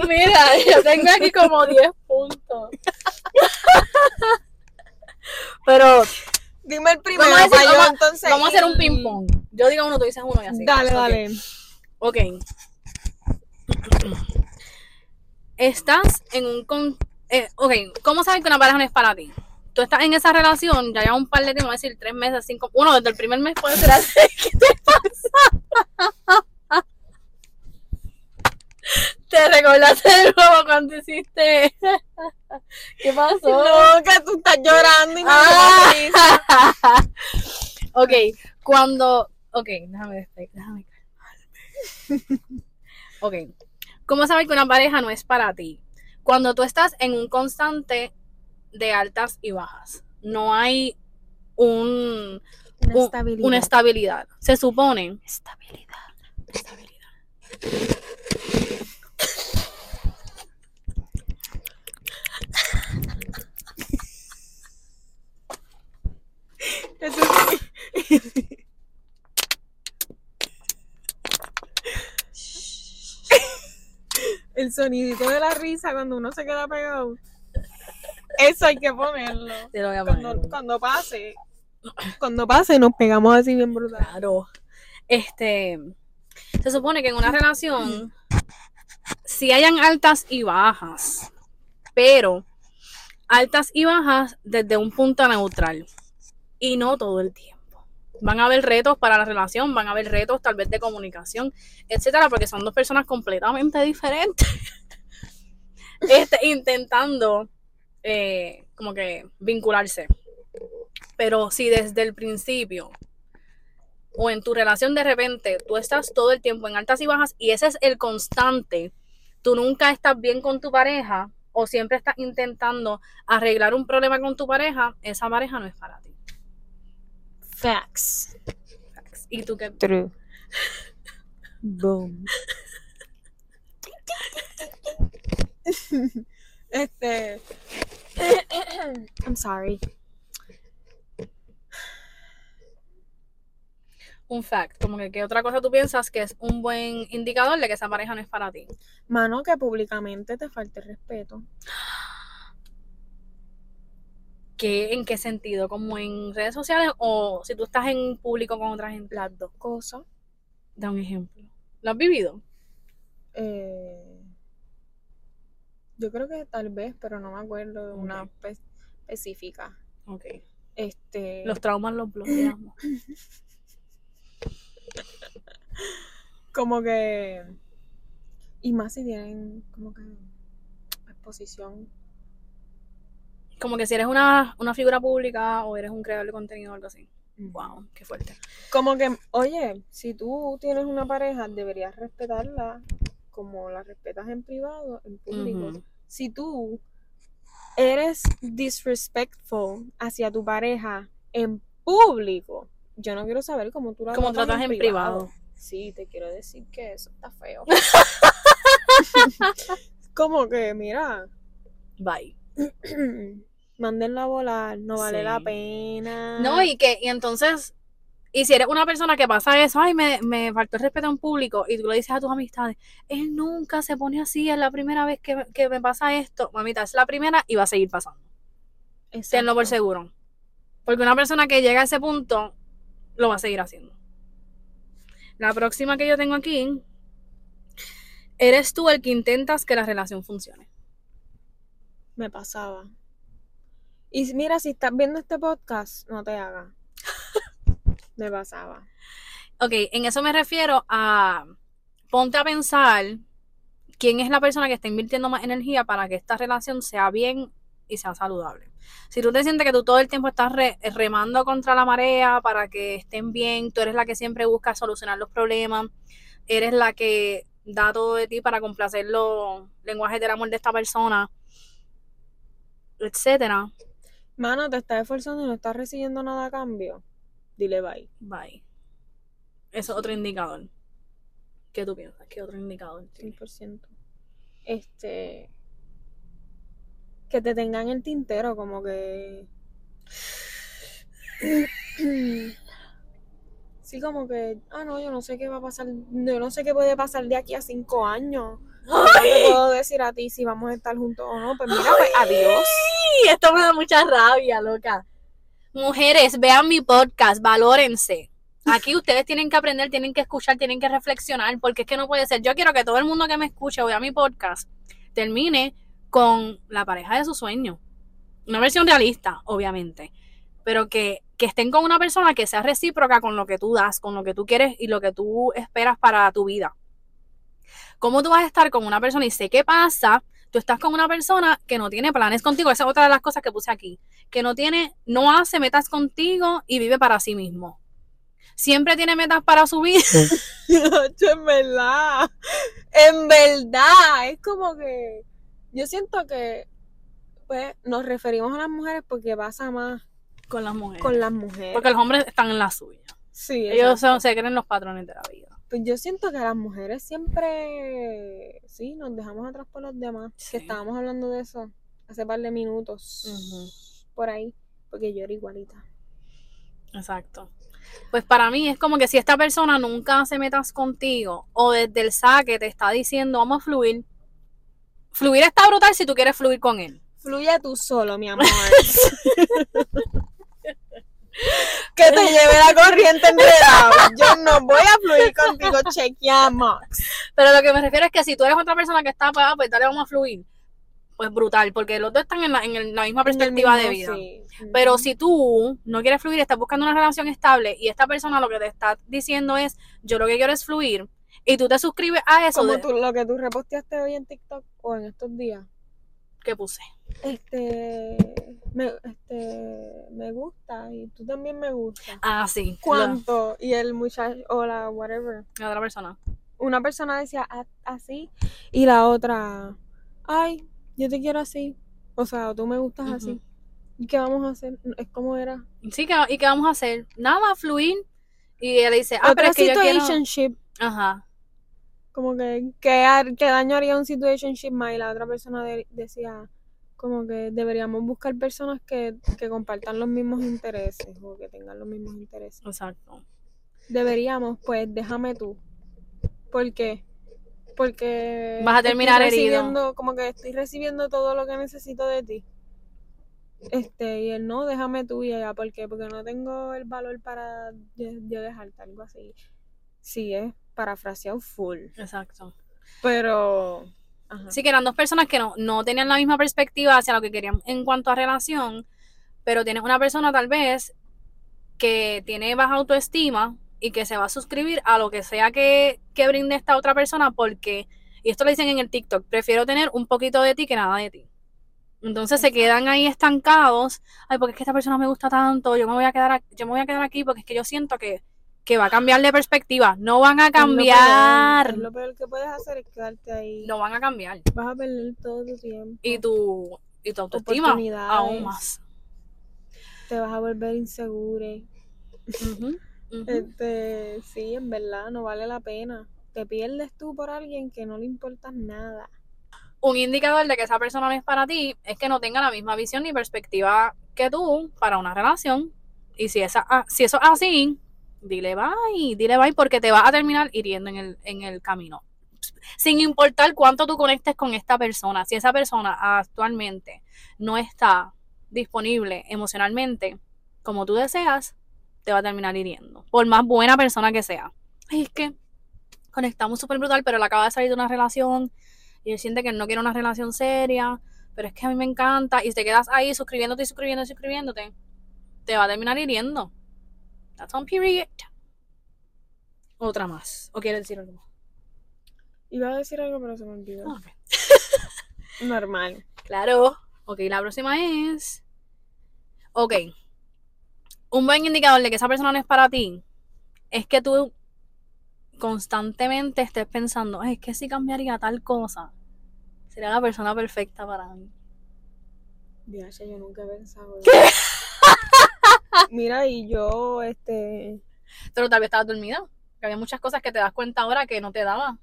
Mira, yo tengo aquí como 10 puntos. Pero Dime el primero, Vamos a decir- vamos entonces. vamos a hacer un ir- ping pong. Yo digo uno, tú dices uno y así. Dale, dale. Ok. Estás en un... Con... eh, ok, ¿cómo sabes que una pareja no es para ti? tú estás en esa relación, ya lleva un par de tiempo, voy a decir tres meses, cinco, uno, desde el primer mes puede ser así. ¿Qué te pasa? Te recordaste de nuevo cuando hiciste. ¿Qué pasó? No, que tú estás llorando y me Ah. ok, cuando. Ok, déjame despe- déjame calmarme. Ok, ¿cómo saber que una pareja no es para ti? Cuando tú estás en un constante de altas y bajas. No hay un, Una un- estabilidad. una estabilidad. Se supone. Estabilidad. Estabilidad. Eso sí. El sonidito de la risa cuando uno se queda pegado. Eso hay que ponerlo. Te lo voy a poner. Cuando, cuando pase. Cuando pase nos pegamos así bien brutal. Claro. Este, se supone que en una relación sí hayan altas y bajas, pero altas y bajas desde un punto neutral y no todo el tiempo. Van a haber retos para la relación, van a haber retos tal vez de comunicación, etcétera, porque son dos personas completamente diferentes. este, intentando eh, como que vincularse. Pero si desde el principio o en tu relación de repente tú estás todo el tiempo en altas y bajas y ese es el constante, tú nunca estás bien con tu pareja o siempre estás intentando arreglar un problema con tu pareja, esa pareja no es para ti. Facts. Y tú que True. Boom. Este. I'm sorry. un fact, como que qué otra cosa tú piensas que es un buen indicador de que esa pareja no es para ti. Mano, que públicamente te falte respeto. ¿Qué, ¿En qué sentido? ¿Como en redes sociales o si tú estás en público con otra gente? Las dos cosas. Da un ejemplo. ¿Lo has vivido? Eh, yo creo que tal vez, pero no me acuerdo de una específica. Ok. Este. Los traumas los bloqueamos. como que. Y más si tienen como que exposición. Como que si eres una, una figura pública o eres un creador de contenido o algo así. Wow, qué fuerte. Como que, oye, si tú tienes una pareja, deberías respetarla como la respetas en privado, en público. Si tú eres disrespectful hacia tu pareja en público, yo no quiero saber cómo tú la Como tratas en privado. Sí, te quiero decir que eso está feo. como que, mira, Bye. mándenla a volar, no vale la pena. No, y que, y entonces, y si eres una persona que pasa eso, ay, me, me faltó el respeto en público, y tú le dices a tus amistades, él nunca se pone así, es la primera vez que, que me pasa esto, mamita, es la primera y va a seguir pasando. Tenlo por Exacto. seguro. Porque una persona que llega a ese punto, lo va a seguir haciendo. La próxima que yo tengo aquí, eres tú el que intentas que la relación funcione. Me pasaba. Y mira, si estás viendo este podcast, no te hagas. Me pasaba. Ok, en eso me refiero a ponte a pensar quién es la persona que está invirtiendo más energía para que esta relación sea bien y sea saludable. Si tú te sientes que tú todo el tiempo estás re- remando contra la marea para que estén bien, tú eres la que siempre busca solucionar los problemas, eres la que da todo de ti para complacer los lenguajes del amor de esta persona, etcétera, Mano, te estás esforzando y no estás recibiendo nada a cambio. Dile bye. bye. Eso es otro indicador. ¿Qué tú piensas? ¿Qué otro indicador? tiene? 100%. Este. Que te tengan el tintero, como que. Sí, como que. Ah, no, yo no sé qué va a pasar. Yo no sé qué puede pasar de aquí a cinco años. No te puedo decir a ti si vamos a estar juntos o no. Pues mira, pues adiós. Esto me da mucha rabia, loca. Mujeres, vean mi podcast, valórense. Aquí ustedes tienen que aprender, tienen que escuchar, tienen que reflexionar, porque es que no puede ser. Yo quiero que todo el mundo que me escuche o vea mi podcast termine con la pareja de su sueño. una versión realista, obviamente, pero que, que estén con una persona que sea recíproca con lo que tú das, con lo que tú quieres y lo que tú esperas para tu vida. ¿Cómo tú vas a estar con una persona y sé qué pasa? Tú estás con una persona que no tiene planes contigo. Esa es otra de las cosas que puse aquí. Que no tiene, no hace metas contigo y vive para sí mismo. Siempre tiene metas para su vida. En verdad. En verdad. Es como que. Yo siento que. Pues nos referimos a las mujeres porque pasa más con las mujeres. con las mujeres. Porque los hombres están en la suya. sí, Ellos son- se creen los patrones de la vida. Pues yo siento que las mujeres siempre. Sí, nos dejamos atrás por los demás. Sí. Que estábamos hablando de eso hace par de minutos. Por ahí. Porque yo era igualita. Exacto. Pues para mí es como que si esta persona nunca se metas contigo o desde el saque te está diciendo vamos a fluir. Fluir está brutal si tú quieres fluir con él. Fluye tú solo, mi amor. que te lleve la corriente enredada. Yo no voy a fluir contigo, chequeamos. Pero lo que me refiero es que si tú eres otra persona que está para, pues dale, vamos a fluir. Pues brutal, porque los dos están en la, en la misma perspectiva de vida. Pero si tú no quieres fluir, estás buscando una relación estable y esta persona lo que te está diciendo es, yo lo que quiero es fluir, y tú te suscribes a eso Como de- tú, lo que tú reposteaste hoy en TikTok o en estos días. Que puse. Este me, este, me gusta y tú también me gusta. Ah, sí. ¿Cuánto? Y el muchacho, o la whatever. La, otra persona. Una persona decía "A- así y la otra, ay, yo te quiero así. O sea, tú me gustas así. ¿Y qué vamos a hacer? Es como era. Sí, ¿qué- ¿y qué vamos a hacer? Nada, fluir. Y ella dice, ah, pero Otra es que yo quiero... Ajá. Como que, ¿qué, daño haría un situationship más? Y la otra persona de- decía, como que deberíamos buscar personas que, que compartan los mismos intereses o que tengan los mismos intereses. Exacto. Deberíamos, pues déjame tú. ¿Por qué? Porque Vas a terminar herido. como que estoy recibiendo todo lo que necesito de ti. Este, y él no, déjame tú y ella, ¿por qué? Porque no tengo el valor para yo, yo dejarte algo así. Sí, es parafraseado full. Exacto. Pero. Ajá. Sí, que eran dos personas que no, no tenían la misma perspectiva hacia lo que querían en cuanto a relación, pero tienes una persona tal vez que tiene baja autoestima y que se va a suscribir a lo que sea que, que brinde esta otra persona porque, y esto lo dicen en el TikTok, prefiero tener un poquito de ti que nada de ti. Entonces se quedan ahí estancados, ay, porque es que esta persona me gusta tanto, yo me voy a quedar, yo me voy a quedar aquí porque es que yo siento que, que va a cambiar de perspectiva. No van a Es lo peor, cambiar. es Lo peor que puedes hacer es quedarte ahí. No van a cambiar. Vas a perder todo tu tiempo. y tu, y tu autoestima aún más. Te vas a volver ujú. Este, sí, en verdad, no vale la pena. Te pierdes tú por alguien que no le importa nada. Un indicador de que esa persona no es para ti es que no tenga la misma visión ni perspectiva que tú para una relación. Y si, esa, ah, si eso es así, dile bye, dile bye porque te vas a terminar hiriendo en el, en el camino. Sin importar cuánto tú conectes con esta persona, si esa persona actualmente no está disponible emocionalmente como tú deseas, te va a terminar hiriendo. Por más buena persona que sea. Ay, es que conectamos súper brutal, pero él acaba de salir de una relación y él siente que no quiere una relación seria, pero es que a mí me encanta y te quedas ahí suscribiéndote y suscribiéndote y suscribiéndote, te va a terminar hiriendo. That's on period. Otra más. ¿O quieres decir algo? Iba a decir algo, pero se me olvidó. Ah. Normal. Claro. Ok, la próxima es. Ok. Un buen indicador de que esa persona no es para ti es que tú constantemente estés pensando, "Ay, es que si cambiaría tal cosa, sería la persona perfecta para mí. Dios, yo nunca he pensado eso. Mira, y yo, este. Pero tal vez estabas dormida. Que había muchas cosas que te das cuenta ahora que no te daba.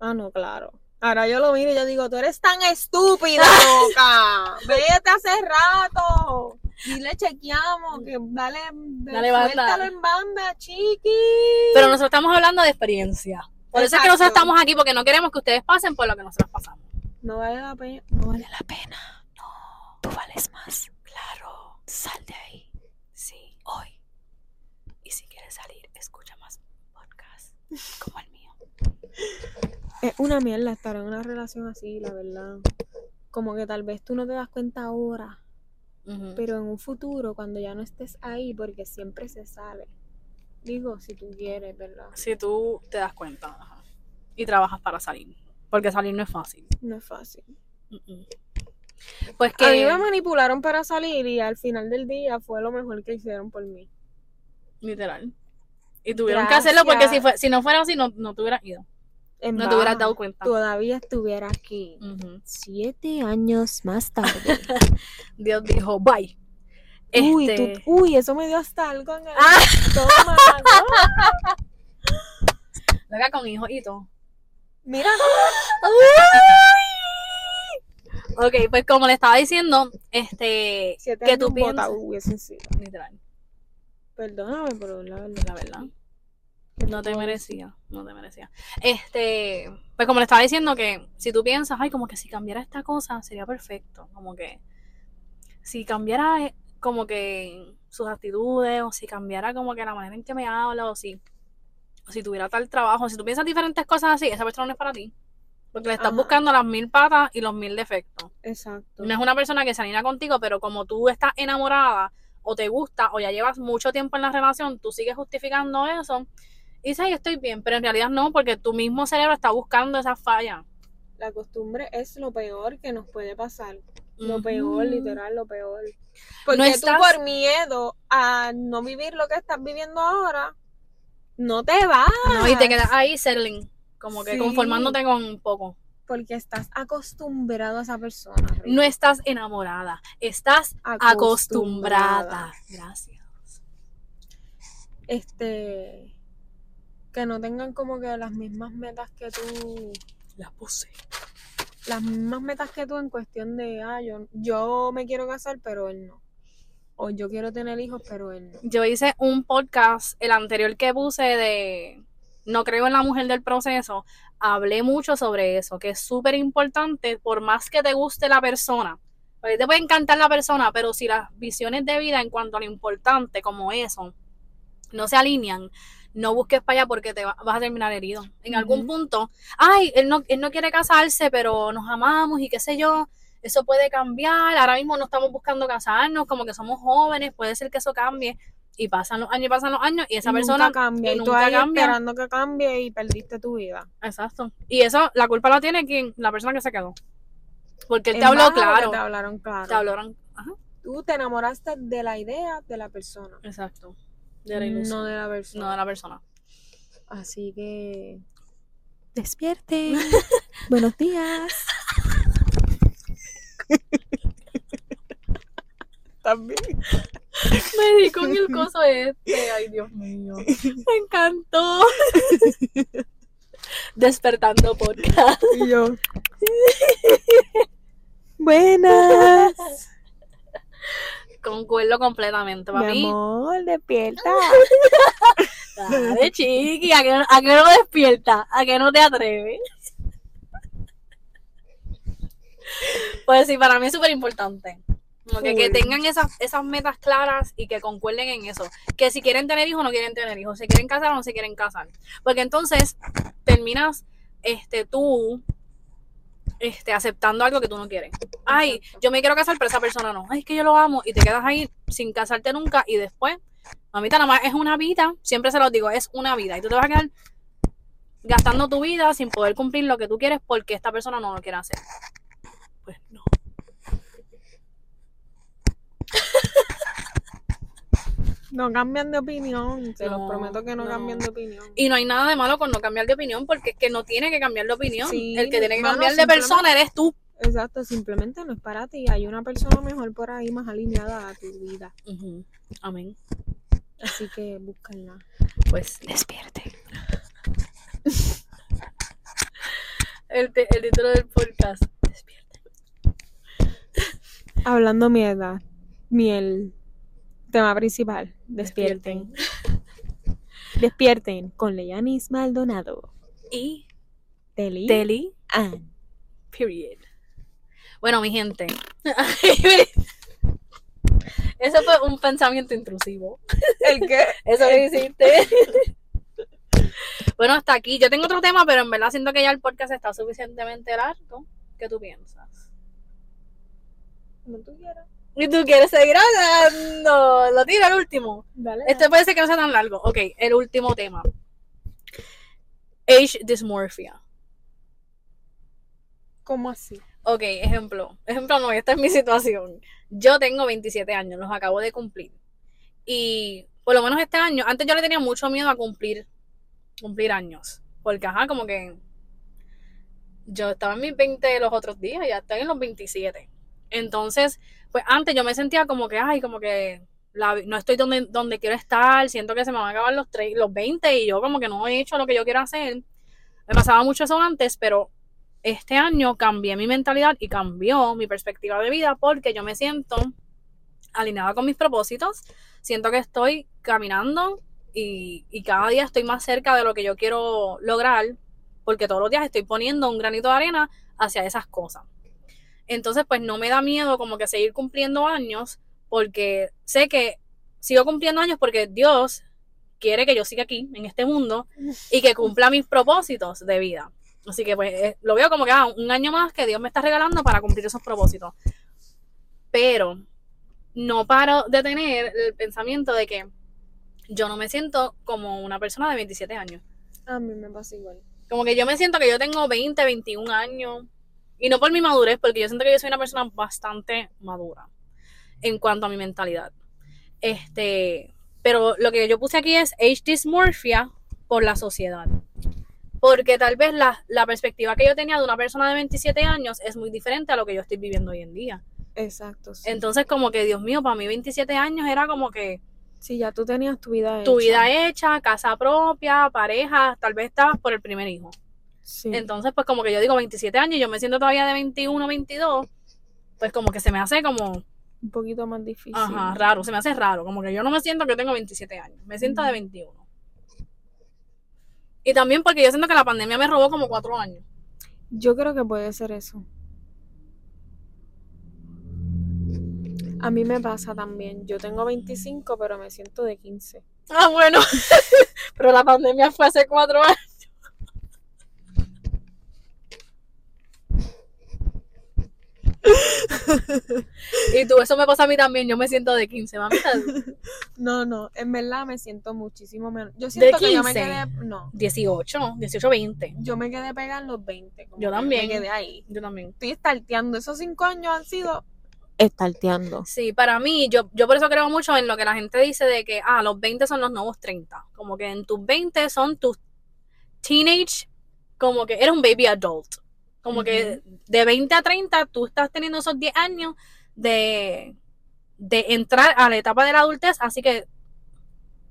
Ah, no, claro. Ahora yo lo miro y yo digo, tú eres tan estúpida, loca. Vete hace rato. Dile, chequeamos, que dale, Dale banda. en banda, chiqui. Pero nosotros estamos hablando de experiencia. Por eso es que nosotros estamos aquí, porque no queremos que ustedes pasen por lo que nosotros pasamos. No vale la pena. No vale la pena. Tú vales más. Claro. Sal de ahí. Sí, hoy. Y si quieres salir, escucha más podcasts como el mío. Es una mierda estar en una relación así, la verdad. Como que tal vez tú no te das cuenta ahora. Pero en un futuro, cuando ya no estés ahí, porque siempre se sale. Digo, si tú quieres, ¿verdad? Si tú te das cuenta ajá, y trabajas para salir. Porque salir no es fácil. No es fácil. Pues que. A mí me manipularon para salir y al final del día fue lo mejor que hicieron por mí. Literal. Y tuvieron que hacerlo porque si, fue, si no fuera así, no, no te hubieras ido. En No te hubieras dado cuenta. Todavía estuviera aquí. Siete años más tarde. Dios dijo, bye. Uy, Este, tú- uy, eso me dio hasta algo en el Ah. Loca con hijos y todo. Mira, Ok, pues como le estaba diciendo, este, siete que años tú piensas, botados hubiesen sido. literal, Perdóname, pero la verdad. la verdad, ¿qué no te merecía, no te merecía. Este, pues como le estaba diciendo que si tú piensas, ay, como que si cambiara esta cosa sería perfecto, como que si cambiara eh, como que sus actitudes o si cambiara como que la manera en que me habla o si, o si tuviera tal trabajo, si tú piensas diferentes cosas así, esa persona no es para ti. Porque le estás Ajá. buscando las mil patas y los mil defectos. Exacto. No es una persona que se alinea contigo, pero como tú estás enamorada o te gusta o ya llevas mucho tiempo en la relación, tú sigues justificando eso y dices, "Ay, estoy bien, pero en realidad no, porque tu mismo cerebro está buscando esa falla. La costumbre es lo peor que nos puede pasar. Lo peor, literal, lo peor. Porque No tú estás- por miedo a no vivir lo que estás viviendo ahora, no te vas. No, y te quedas ahí settling, como que Sí. conformándote con un poco. Porque estás acostumbrado a esa persona. No estás enamorada, estás acostumbrada. Gracias. Este. Que no tengan como que las mismas metas que tú. La puse. Las mismas metas que tú en cuestión de, ah, yo, yo me quiero casar, pero él no. O yo quiero tener hijos, pero él no. Yo hice un podcast, el anterior que puse de No creo en la mujer del proceso, hablé mucho sobre eso, que es súper importante, por más que te guste la persona. Porque te puede encantar la persona, pero si las visiones de vida en cuanto a lo importante como eso no se alinean, no busques para allá porque te va- vas a terminar herido. En algún punto, ay, él no, él no quiere casarse, pero nos amamos y qué sé yo, eso puede cambiar, ahora mismo no estamos buscando casarnos, como que somos jóvenes, puede ser que eso cambie. Y pasan los años, y pasan los años, y esa Y nunca persona cambia. y Y, tú nunca ahí cambia. esperando que cambie y perdiste tu vida. Exacto. Y eso, la culpa la tiene quien, la persona que se quedó. Porque él te habló claro. Te hablaron claro. Te hablaron. Ajá, Tú te enamoraste de la idea de la persona. exacto. De la ilusión. No de la persona. No de la persona. Así que. Despierten. Buenos días. También. Me di con el coso este. Ay, Dios mío. Me encantó. Despertando podcast. Y yo. Buenas. Concuerdo completamente. Para Mi amor, despierta. Dale, chiqui. ¿A no- ¿A qué no despierta? ¿A qué no te atreves? Pues sí, para mí es súper importante. Como que, tengan esas, esas metas claras y que concuerden en eso. Que si quieren tener hijos, no quieren tener hijos. Si quieren casar o no se quieren casar. Porque entonces terminas este, tú este, aceptando algo que tú no quieres. Ay, yo me quiero casar, pero esa persona no. Ay, es que yo lo amo. Y te quedas ahí sin casarte nunca. Y después, mamita, nada más es una vida. Siempre se los digo, es una vida. Y tú te vas a quedar gastando tu vida sin poder cumplir lo que tú quieres porque esta persona no lo quiere hacer. Pues no. No cambian de opinión. Te No, los prometo que no, no. cambian de opinión. Y no hay nada de malo con no cambiar de opinión porque es que no tiene que cambiar de opinión. Sí, El que tiene que cambiar de persona eres tú. Exacto, simplemente no es para ti. Hay una persona mejor por ahí, más alineada a tu vida. Amén. Así que búscala. Pues despierte. el, el título del podcast. Despierte. Hablando mierda. Miel. Tema principal. Despierten. Despierten con Leyanis Maldonado. Y Teli. Teli. Ann. Period. Bueno, mi gente. Eso fue un pensamiento intrusivo. ¿El qué? Eso que hiciste. bueno, hasta aquí. Yo tengo otro tema, pero en verdad siento que ya el podcast está suficientemente largo. ¿Qué tú piensas? Como tú quieras. Y tú quieres seguir hablando. Lo tiro al último. Dale. Este puede ser que no sea tan largo. Ok, el último tema. Age dysmorphia. ¿Cómo así? Ok, ejemplo. Ejemplo no, esta es mi situación. Yo tengo 27 años, los acabo de cumplir. Y por lo menos este año, antes yo le tenía mucho miedo a cumplir, cumplir años. Porque, ajá, como que yo estaba en mis 20 los otros días, ya estoy en los 27. Entonces, pues antes yo me sentía como que, ay, como que no estoy donde, donde quiero estar, siento que se me van a acabar los, tre- los 20 y yo como que no he hecho lo que yo quiero hacer. Me pasaba mucho eso antes, pero este año cambié mi mentalidad y cambió mi perspectiva de vida porque yo me siento alineada con mis propósitos, siento que estoy caminando y, y cada día estoy más cerca de lo que yo quiero lograr porque todos los días estoy poniendo un granito de arena hacia esas cosas. Entonces, pues no me da miedo como que seguir cumpliendo años porque sé que sigo cumpliendo años porque Dios quiere que yo siga aquí en este mundo y que cumpla mis propósitos de vida. Así que pues eh, lo veo como que ah, un año más que Dios me está regalando para cumplir esos propósitos. Pero no paro de tener el pensamiento de que yo no me siento como una persona de 27 años. A mí me pasa igual. Como que yo me siento que yo tengo 20, 21 años. Y no por mi madurez, porque yo siento que yo soy una persona bastante madura en cuanto a mi mentalidad. Este, pero lo que yo puse aquí es age dysmorphia por la sociedad. Porque tal vez la, la perspectiva que yo tenía de una persona de 27 años es muy diferente a lo que yo estoy viviendo hoy en día. Exacto. Sí. Entonces, como que, Dios mío, para mí 27 años era como que Sí, ya tú tenías tu vida tu hecha. vida hecha, casa propia, pareja, tal vez estabas por el primer hijo. Sí. Entonces, pues como que yo digo 27 años, yo me siento todavía de 21, 22, pues como que se me hace como, un poquito más difícil. ajá, raro, se me hace raro, como que yo no me siento que tengo 27 años, me siento de 21. Y también porque yo siento que la pandemia me robó como 4 años. Yo creo que puede ser eso. A mí me pasa también. Yo tengo 25, pero me siento de 15. Ah, bueno, pero la pandemia fue hace 4 años. y tú, eso me pasa a mí también, yo me siento de 15, mamita. No, no, en verdad me siento muchísimo menos. Yo siento que yo me 15? quedé. No, 18, 18, 20. yo me quedé pegada en los 20. como Yo que también. Me quedé ahí. Yo también. Estoy estarteando. Esos cinco años han sido. Estarteando. Sí, para mí, yo, yo por eso creo mucho en lo que la gente dice de que, ah, los 20 son los nuevos 30. Como que en tus 20 son tus teenage, como que eres un baby adult. Como que de 20 a 30 tú estás teniendo esos 10 años de, de entrar a la etapa de la adultez, así que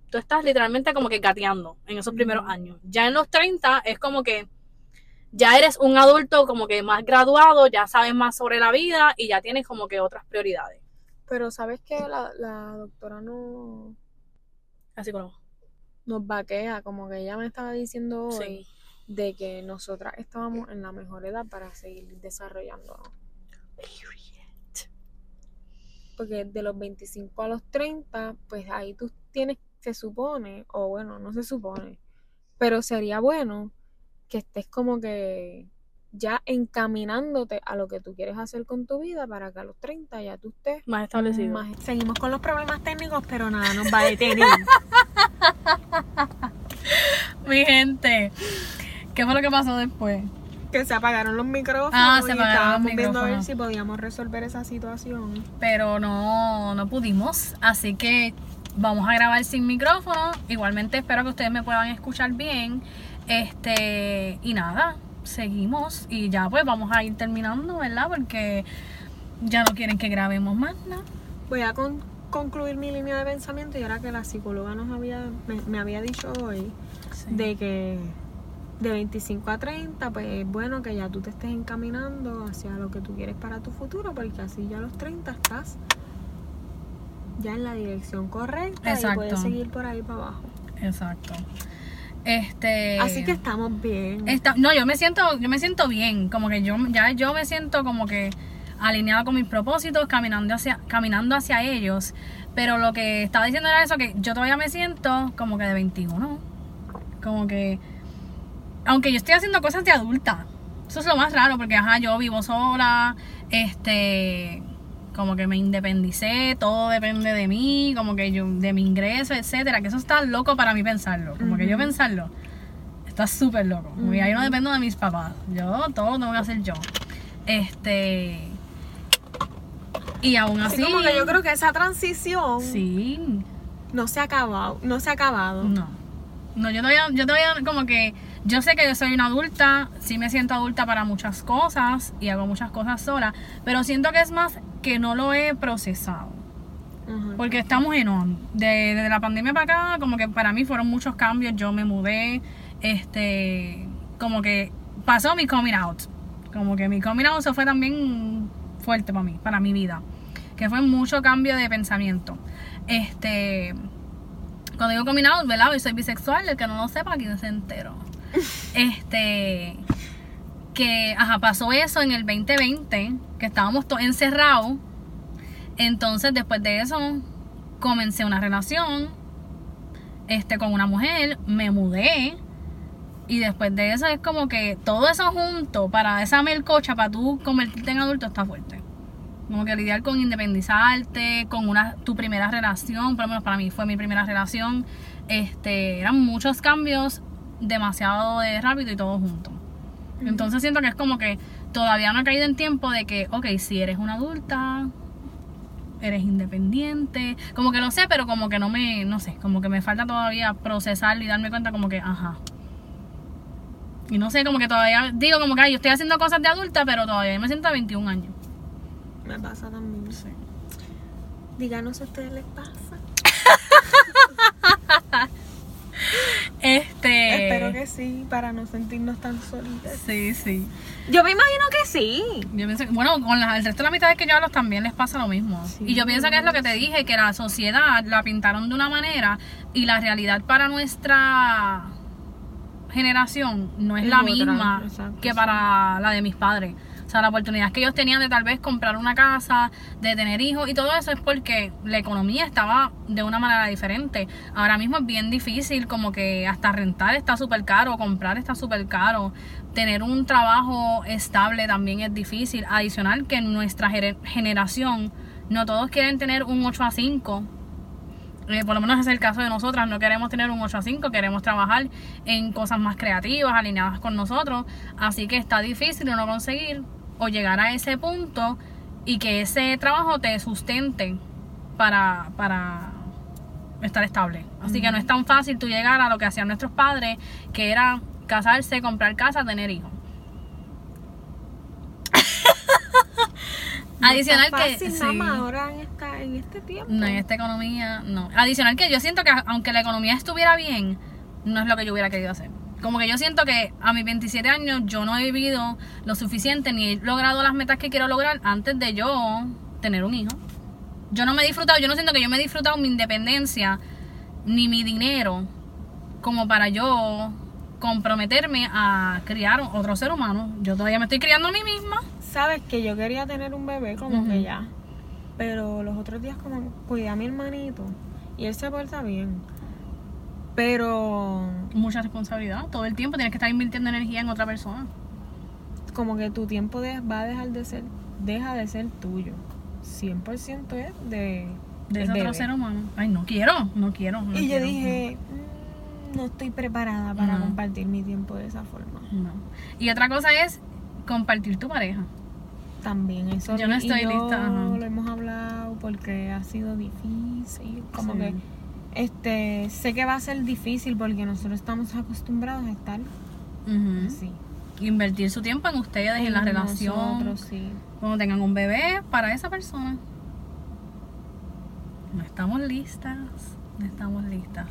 tú estás literalmente como que gateando en esos primeros años. Ya en los 30 es como que ya eres un adulto como que más graduado, ya sabes más sobre la vida y ya tienes como que otras prioridades. Pero sabes que la, la doctora no Así como, nos vaquea, como que ella me estaba diciendo hoy, sí. De que nosotras estábamos en la mejor edad para seguir desarrollándonos. Porque de los 25 a los 30, pues ahí tú tienes, se supone, o bueno, no se supone, pero sería bueno que estés como que ya encaminándote a lo que tú quieres hacer con tu vida para que a los 30 ya tú estés Más establecido. más- Seguimos con los problemas técnicos, pero nada nos va a detener. Mi gente, ¿qué fue lo que pasó después? que se apagaron los micrófonos Ah, se y apagaron estábamos los viendo a ver si podíamos resolver esa situación. Pero no, no pudimos, así que vamos a grabar sin micrófono. Igualmente espero que ustedes me puedan escuchar bien. Este, y nada, seguimos y ya pues vamos a ir terminando, ¿verdad? Porque ya no quieren que grabemos más, ¿no? Voy a con- concluir mi línea de pensamiento y ahora que la psicóloga nos había, me, me había dicho hoy de que de 25 a 30, pues es bueno que ya tú te estés encaminando hacia lo que tú quieres para tu futuro, porque así ya a los 30 estás ya en la dirección correcta Exacto. y puedes seguir por ahí para abajo. Exacto. Este. Así que estamos bien. Está- no, yo me siento, yo me siento bien, como que yo ya yo me siento como que alineada con mis propósitos, caminando hacia, caminando hacia ellos. Pero lo que estaba diciendo era eso, que yo todavía me siento como que de 21. Como que, aunque yo estoy haciendo cosas de adulta. Eso es lo más raro, porque ajá, yo vivo sola, este, como que me independicé, todo depende de mí, como que yo, de mi ingreso, etcétera, que eso está loco para mí pensarlo, como que yo pensarlo, está súper loco, ya yo no dependo de mis papás, yo todo lo tengo que hacer yo, este, y aún así, Así como que yo creo que esa transición sí, no se ha acabado, no se ha acabado. no, no, yo todavía, yo todavía como que, yo sé que yo soy una adulta, sí me siento adulta para muchas cosas y hago muchas cosas sola, pero siento que es más que no lo he procesado. Porque estamos en on. De- Desde la pandemia para acá, como que para mí fueron muchos cambios. Yo me mudé, este, como que pasó mi coming out. Como que mi coming out se fue también fuerte para mí, para mi vida. Que fue mucho cambio de pensamiento. Este, cuando digo coming out, ¿verdad? Yo soy bisexual, el que no lo sepa, aquí se entero. Este, que, ajá, pasó eso en el 2020, que estábamos todos encerrados. Entonces, después de eso, comencé una relación este, con una mujer, me mudé. Y después de eso es como que todo eso junto para esa melcocha, para tú convertirte en adulto, está fuerte. Como que lidiar con independizarte, con una tu primera relación, por lo menos para mí fue mi primera relación. Este, eran muchos cambios, demasiado de rápido y todo junto. Entonces siento que es como que todavía no he caído en tiempo de que, ok, si eres una adulta, eres independiente, como que lo sé, pero como que no me, no sé, como que me falta todavía procesar y darme cuenta como que, ajá. Y no sé, como que todavía digo como que, ay, yo estoy haciendo cosas de adulta, pero todavía me siento a 21 años. Me pasa también. Díganos si a ustedes les pasa. Este... Espero que sí, para no sentirnos tan solitas. Sí, sí. Yo me imagino que sí. Yo pienso que- bueno, con la- el resto de las amistades que yo hablo también les pasa lo mismo. Sí. y yo pienso que es lo que te dije, que la sociedad la pintaron de una manera y la realidad para nuestra generación no es, Es la otra, misma exacto, que sí. para la de mis padres. O sea, la oportunidad que ellos tenían de tal vez comprar una casa, de tener hijos y todo eso es porque la economía estaba de una manera diferente. Ahora mismo es bien difícil, como que hasta rentar está súper caro, comprar está súper caro, tener un trabajo estable también es difícil. Adicional que en nuestra generación no todos quieren tener un 8 a 5. Eh, por lo menos es el caso de nosotras, no queremos tener un 8 a 5, queremos trabajar en cosas más creativas, alineadas con nosotros, así que está difícil uno conseguir o llegar a ese punto y que ese trabajo te sustente para, para estar estable. Así que no es tan fácil tú llegar a lo que hacían nuestros padres, que era casarse, comprar casa, tener hijos. Adicional Está que... fácil, sí. mamá, ahora en, esta, en este tiempo. No, en esta economía, no. Adicional que yo siento que aunque la economía estuviera bien, no es lo que yo hubiera querido hacer. Como que yo siento que a mis 27 años yo no he vivido lo suficiente ni he logrado las metas que quiero lograr antes de yo tener un hijo. Yo no me he disfrutado, yo no siento que yo me he disfrutado mi independencia ni mi dinero como para yo comprometerme a criar otro ser humano. Yo todavía me estoy criando a mí misma. Sabes que yo quería tener un bebé, como Ujú. que ya. Pero los otros días, como cuidé a mi hermanito. Y él se porta bien. Pero Mucha responsabilidad. Todo el tiempo tienes que estar invirtiendo energía en otra persona. como que tu tiempo de- va a dejar de ser, deja de ser tuyo. 100% es de, de ese otro ser humano. Ay, no quiero, no quiero. no Y yo dije, "Mm, no estoy preparada para No. compartir mi tiempo de esa forma. No. no. Y otra cosa es compartir tu pareja. También eso Yo no estoy lista, ajá. lo hemos hablado porque ha sido difícil. Como Sí. que este sé que va a ser difícil porque nosotros estamos acostumbrados a estar así. Invertir su tiempo en ustedes, en, la relación. Nosotros, sí. Cuando tengan un bebé para esa persona. No estamos listas. No estamos listas.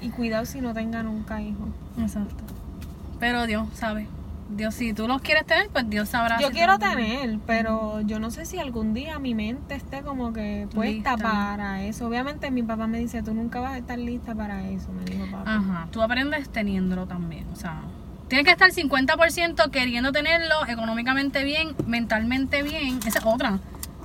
Y cuidado si no tengan nunca hijos. Exacto. Pero Dios sabe. Dios, si tú los quieres tener, pues Dios sabrá. Yo si quiero tener, pero yo no sé si algún día mi mente esté como que puesta Lista. para eso. Obviamente mi papá me dice, tú nunca vas a estar lista para eso, me dijo papá. Ajá, tú aprendes teniéndolo también, o sea, tienes que estar 50% queriendo tenerlo económicamente bien, mentalmente bien, esa es otra.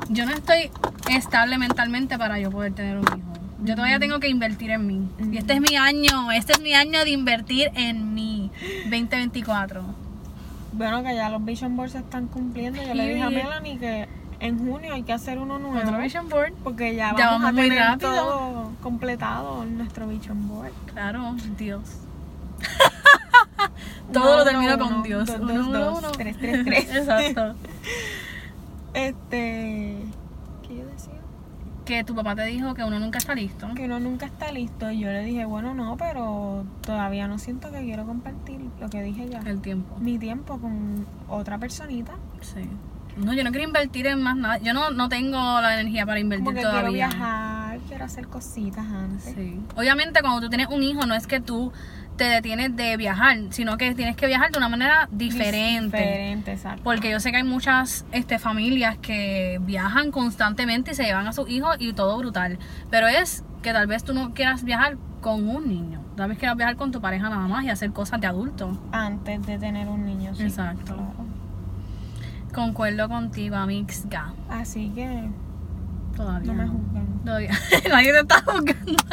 Yo no estoy estable mentalmente para yo poder tener un hijo. Yo todavía tengo que invertir en mí. Y este es mi año, este es mi año de invertir en mí, 2024. Bueno, que ya los Vision Boards se están cumpliendo. Yo le dije a. Melanie que En junio hay que hacer uno nuevo. Otro vision board. Porque ya Ya vamos, vamos a muy tener rápido. todo completado en nuestro vision board. Claro, Dios. Todo Uno, lo termino uno, con Dios. dos, Uno, dos, tres, tres, tres. Exacto. Este. Que tu papá te dijo que uno nunca está listo. Que uno nunca está listo. Y yo le dije, bueno, no, pero todavía no siento que quiero compartir lo que dije ya. El tiempo. Mi tiempo con otra personita. Sí. No, yo no quiero invertir en más nada. Yo no, no tengo la energía para invertir Como que todavía. quiero viajar, quiero hacer cositas antes. Sí. Obviamente cuando tú tienes un hijo no es que tú te detienes de viajar, sino que tienes que viajar de una manera diferente. Diferente, exacto. Porque yo sé que hay muchas este, familias que viajan constantemente y se llevan a sus hijos y todo brutal. Pero es que tal vez tú no quieras viajar con un niño. Tal vez quieras viajar con tu pareja nada más y hacer cosas de adulto. Antes de tener un niño, sí. Exacto. claro. Concuerdo contigo, Amixga. Así que Todavía. no me juzguen. Todavía. Nadie te está juzgando.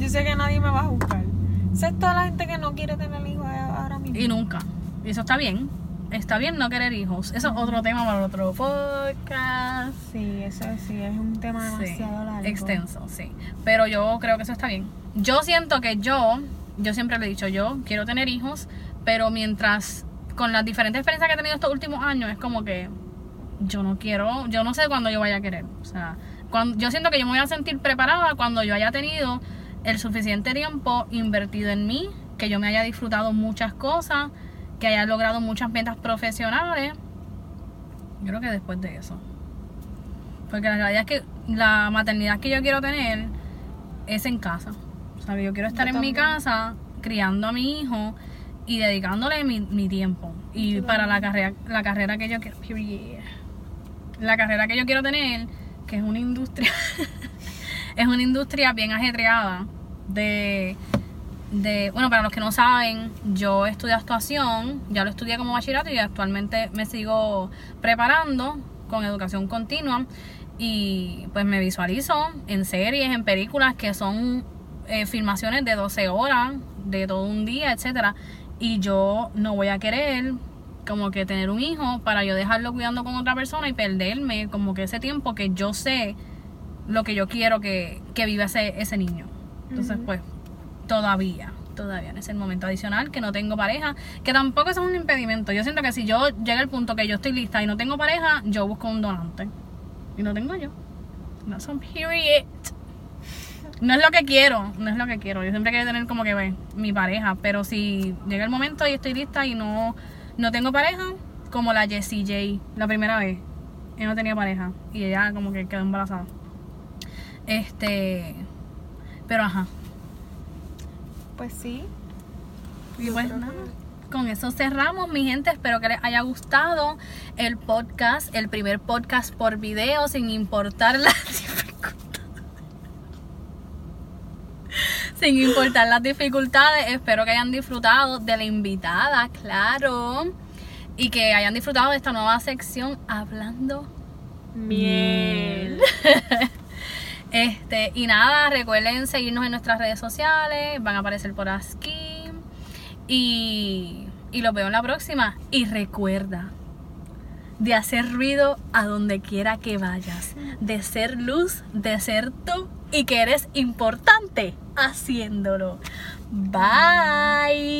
Yo sé que nadie me va a juzgar. Toda la gente que no quiere tener hijos ahora mismo. Y nunca. Y eso está bien. Está bien no querer hijos. Eso es otro tema para otro podcast. Sí, eso sí, es un tema Sí, demasiado largo. extenso, sí. Pero yo creo que eso está bien. Yo siento que yo, yo siempre le he dicho, yo quiero tener hijos, pero mientras, con las diferentes experiencias que he tenido estos últimos años, es como que yo no quiero, yo no sé cuándo yo vaya a querer. O sea, cuando, yo siento que yo me voy a sentir preparada cuando yo haya tenido el suficiente tiempo invertido en mí, que yo me haya disfrutado muchas cosas, que haya logrado muchas metas profesionales. Yo creo que después de eso. Porque la realidad es que la maternidad que yo quiero tener es en casa. O sea, yo quiero estar Yo en mi casa criando a mi hijo y dedicándole mi, mi tiempo. Y para la carrera, la carrera que yo quiero. La carrera que yo quiero tener, que es una industria. es una industria bien ajetreada. De. De, bueno, para los que no saben, yo estudié actuación, ya lo estudié como bachillerato y actualmente me sigo preparando con educación continua y pues me visualizo en series, en películas que son eh, filmaciones de 12 horas, de todo un día, etcétera Y yo no voy a querer como que tener un hijo para yo dejarlo cuidando con otra persona y perderme como que ese tiempo que yo sé lo que yo quiero que, que viva ese, ese niño. Entonces, pues, todavía, todavía en ese momento adicional que no tengo pareja, que tampoco eso es un impedimento. Yo siento que si yo llega el punto que yo estoy lista y no tengo pareja, yo busco un donante. Y no tengo yo. No son period. No es lo que quiero, no es lo que quiero. Yo siempre quiero tener como que ve, mi pareja, pero si llega el momento y estoy lista y no, no tengo pareja, como la Jessie J, la primera vez, ella no tenía pareja y ella como que quedó embarazada. Este, pero ajá. Pues sí. Y pues creo nada, que- con eso cerramos, mi gente. Espero que les haya gustado el podcast, el primer podcast por video, sin importar las dificultades. Sin importar las dificultades, espero que hayan disfrutado de la invitada, claro. Y que hayan disfrutado de esta nueva sección hablando Miel. Este, y nada, recuerden seguirnos en nuestras redes sociales, van a aparecer por aquí. Y, y los veo en la próxima. Y recuerda de hacer ruido a donde quiera que vayas, de ser luz, de ser tú y que eres importante haciéndolo. Bye.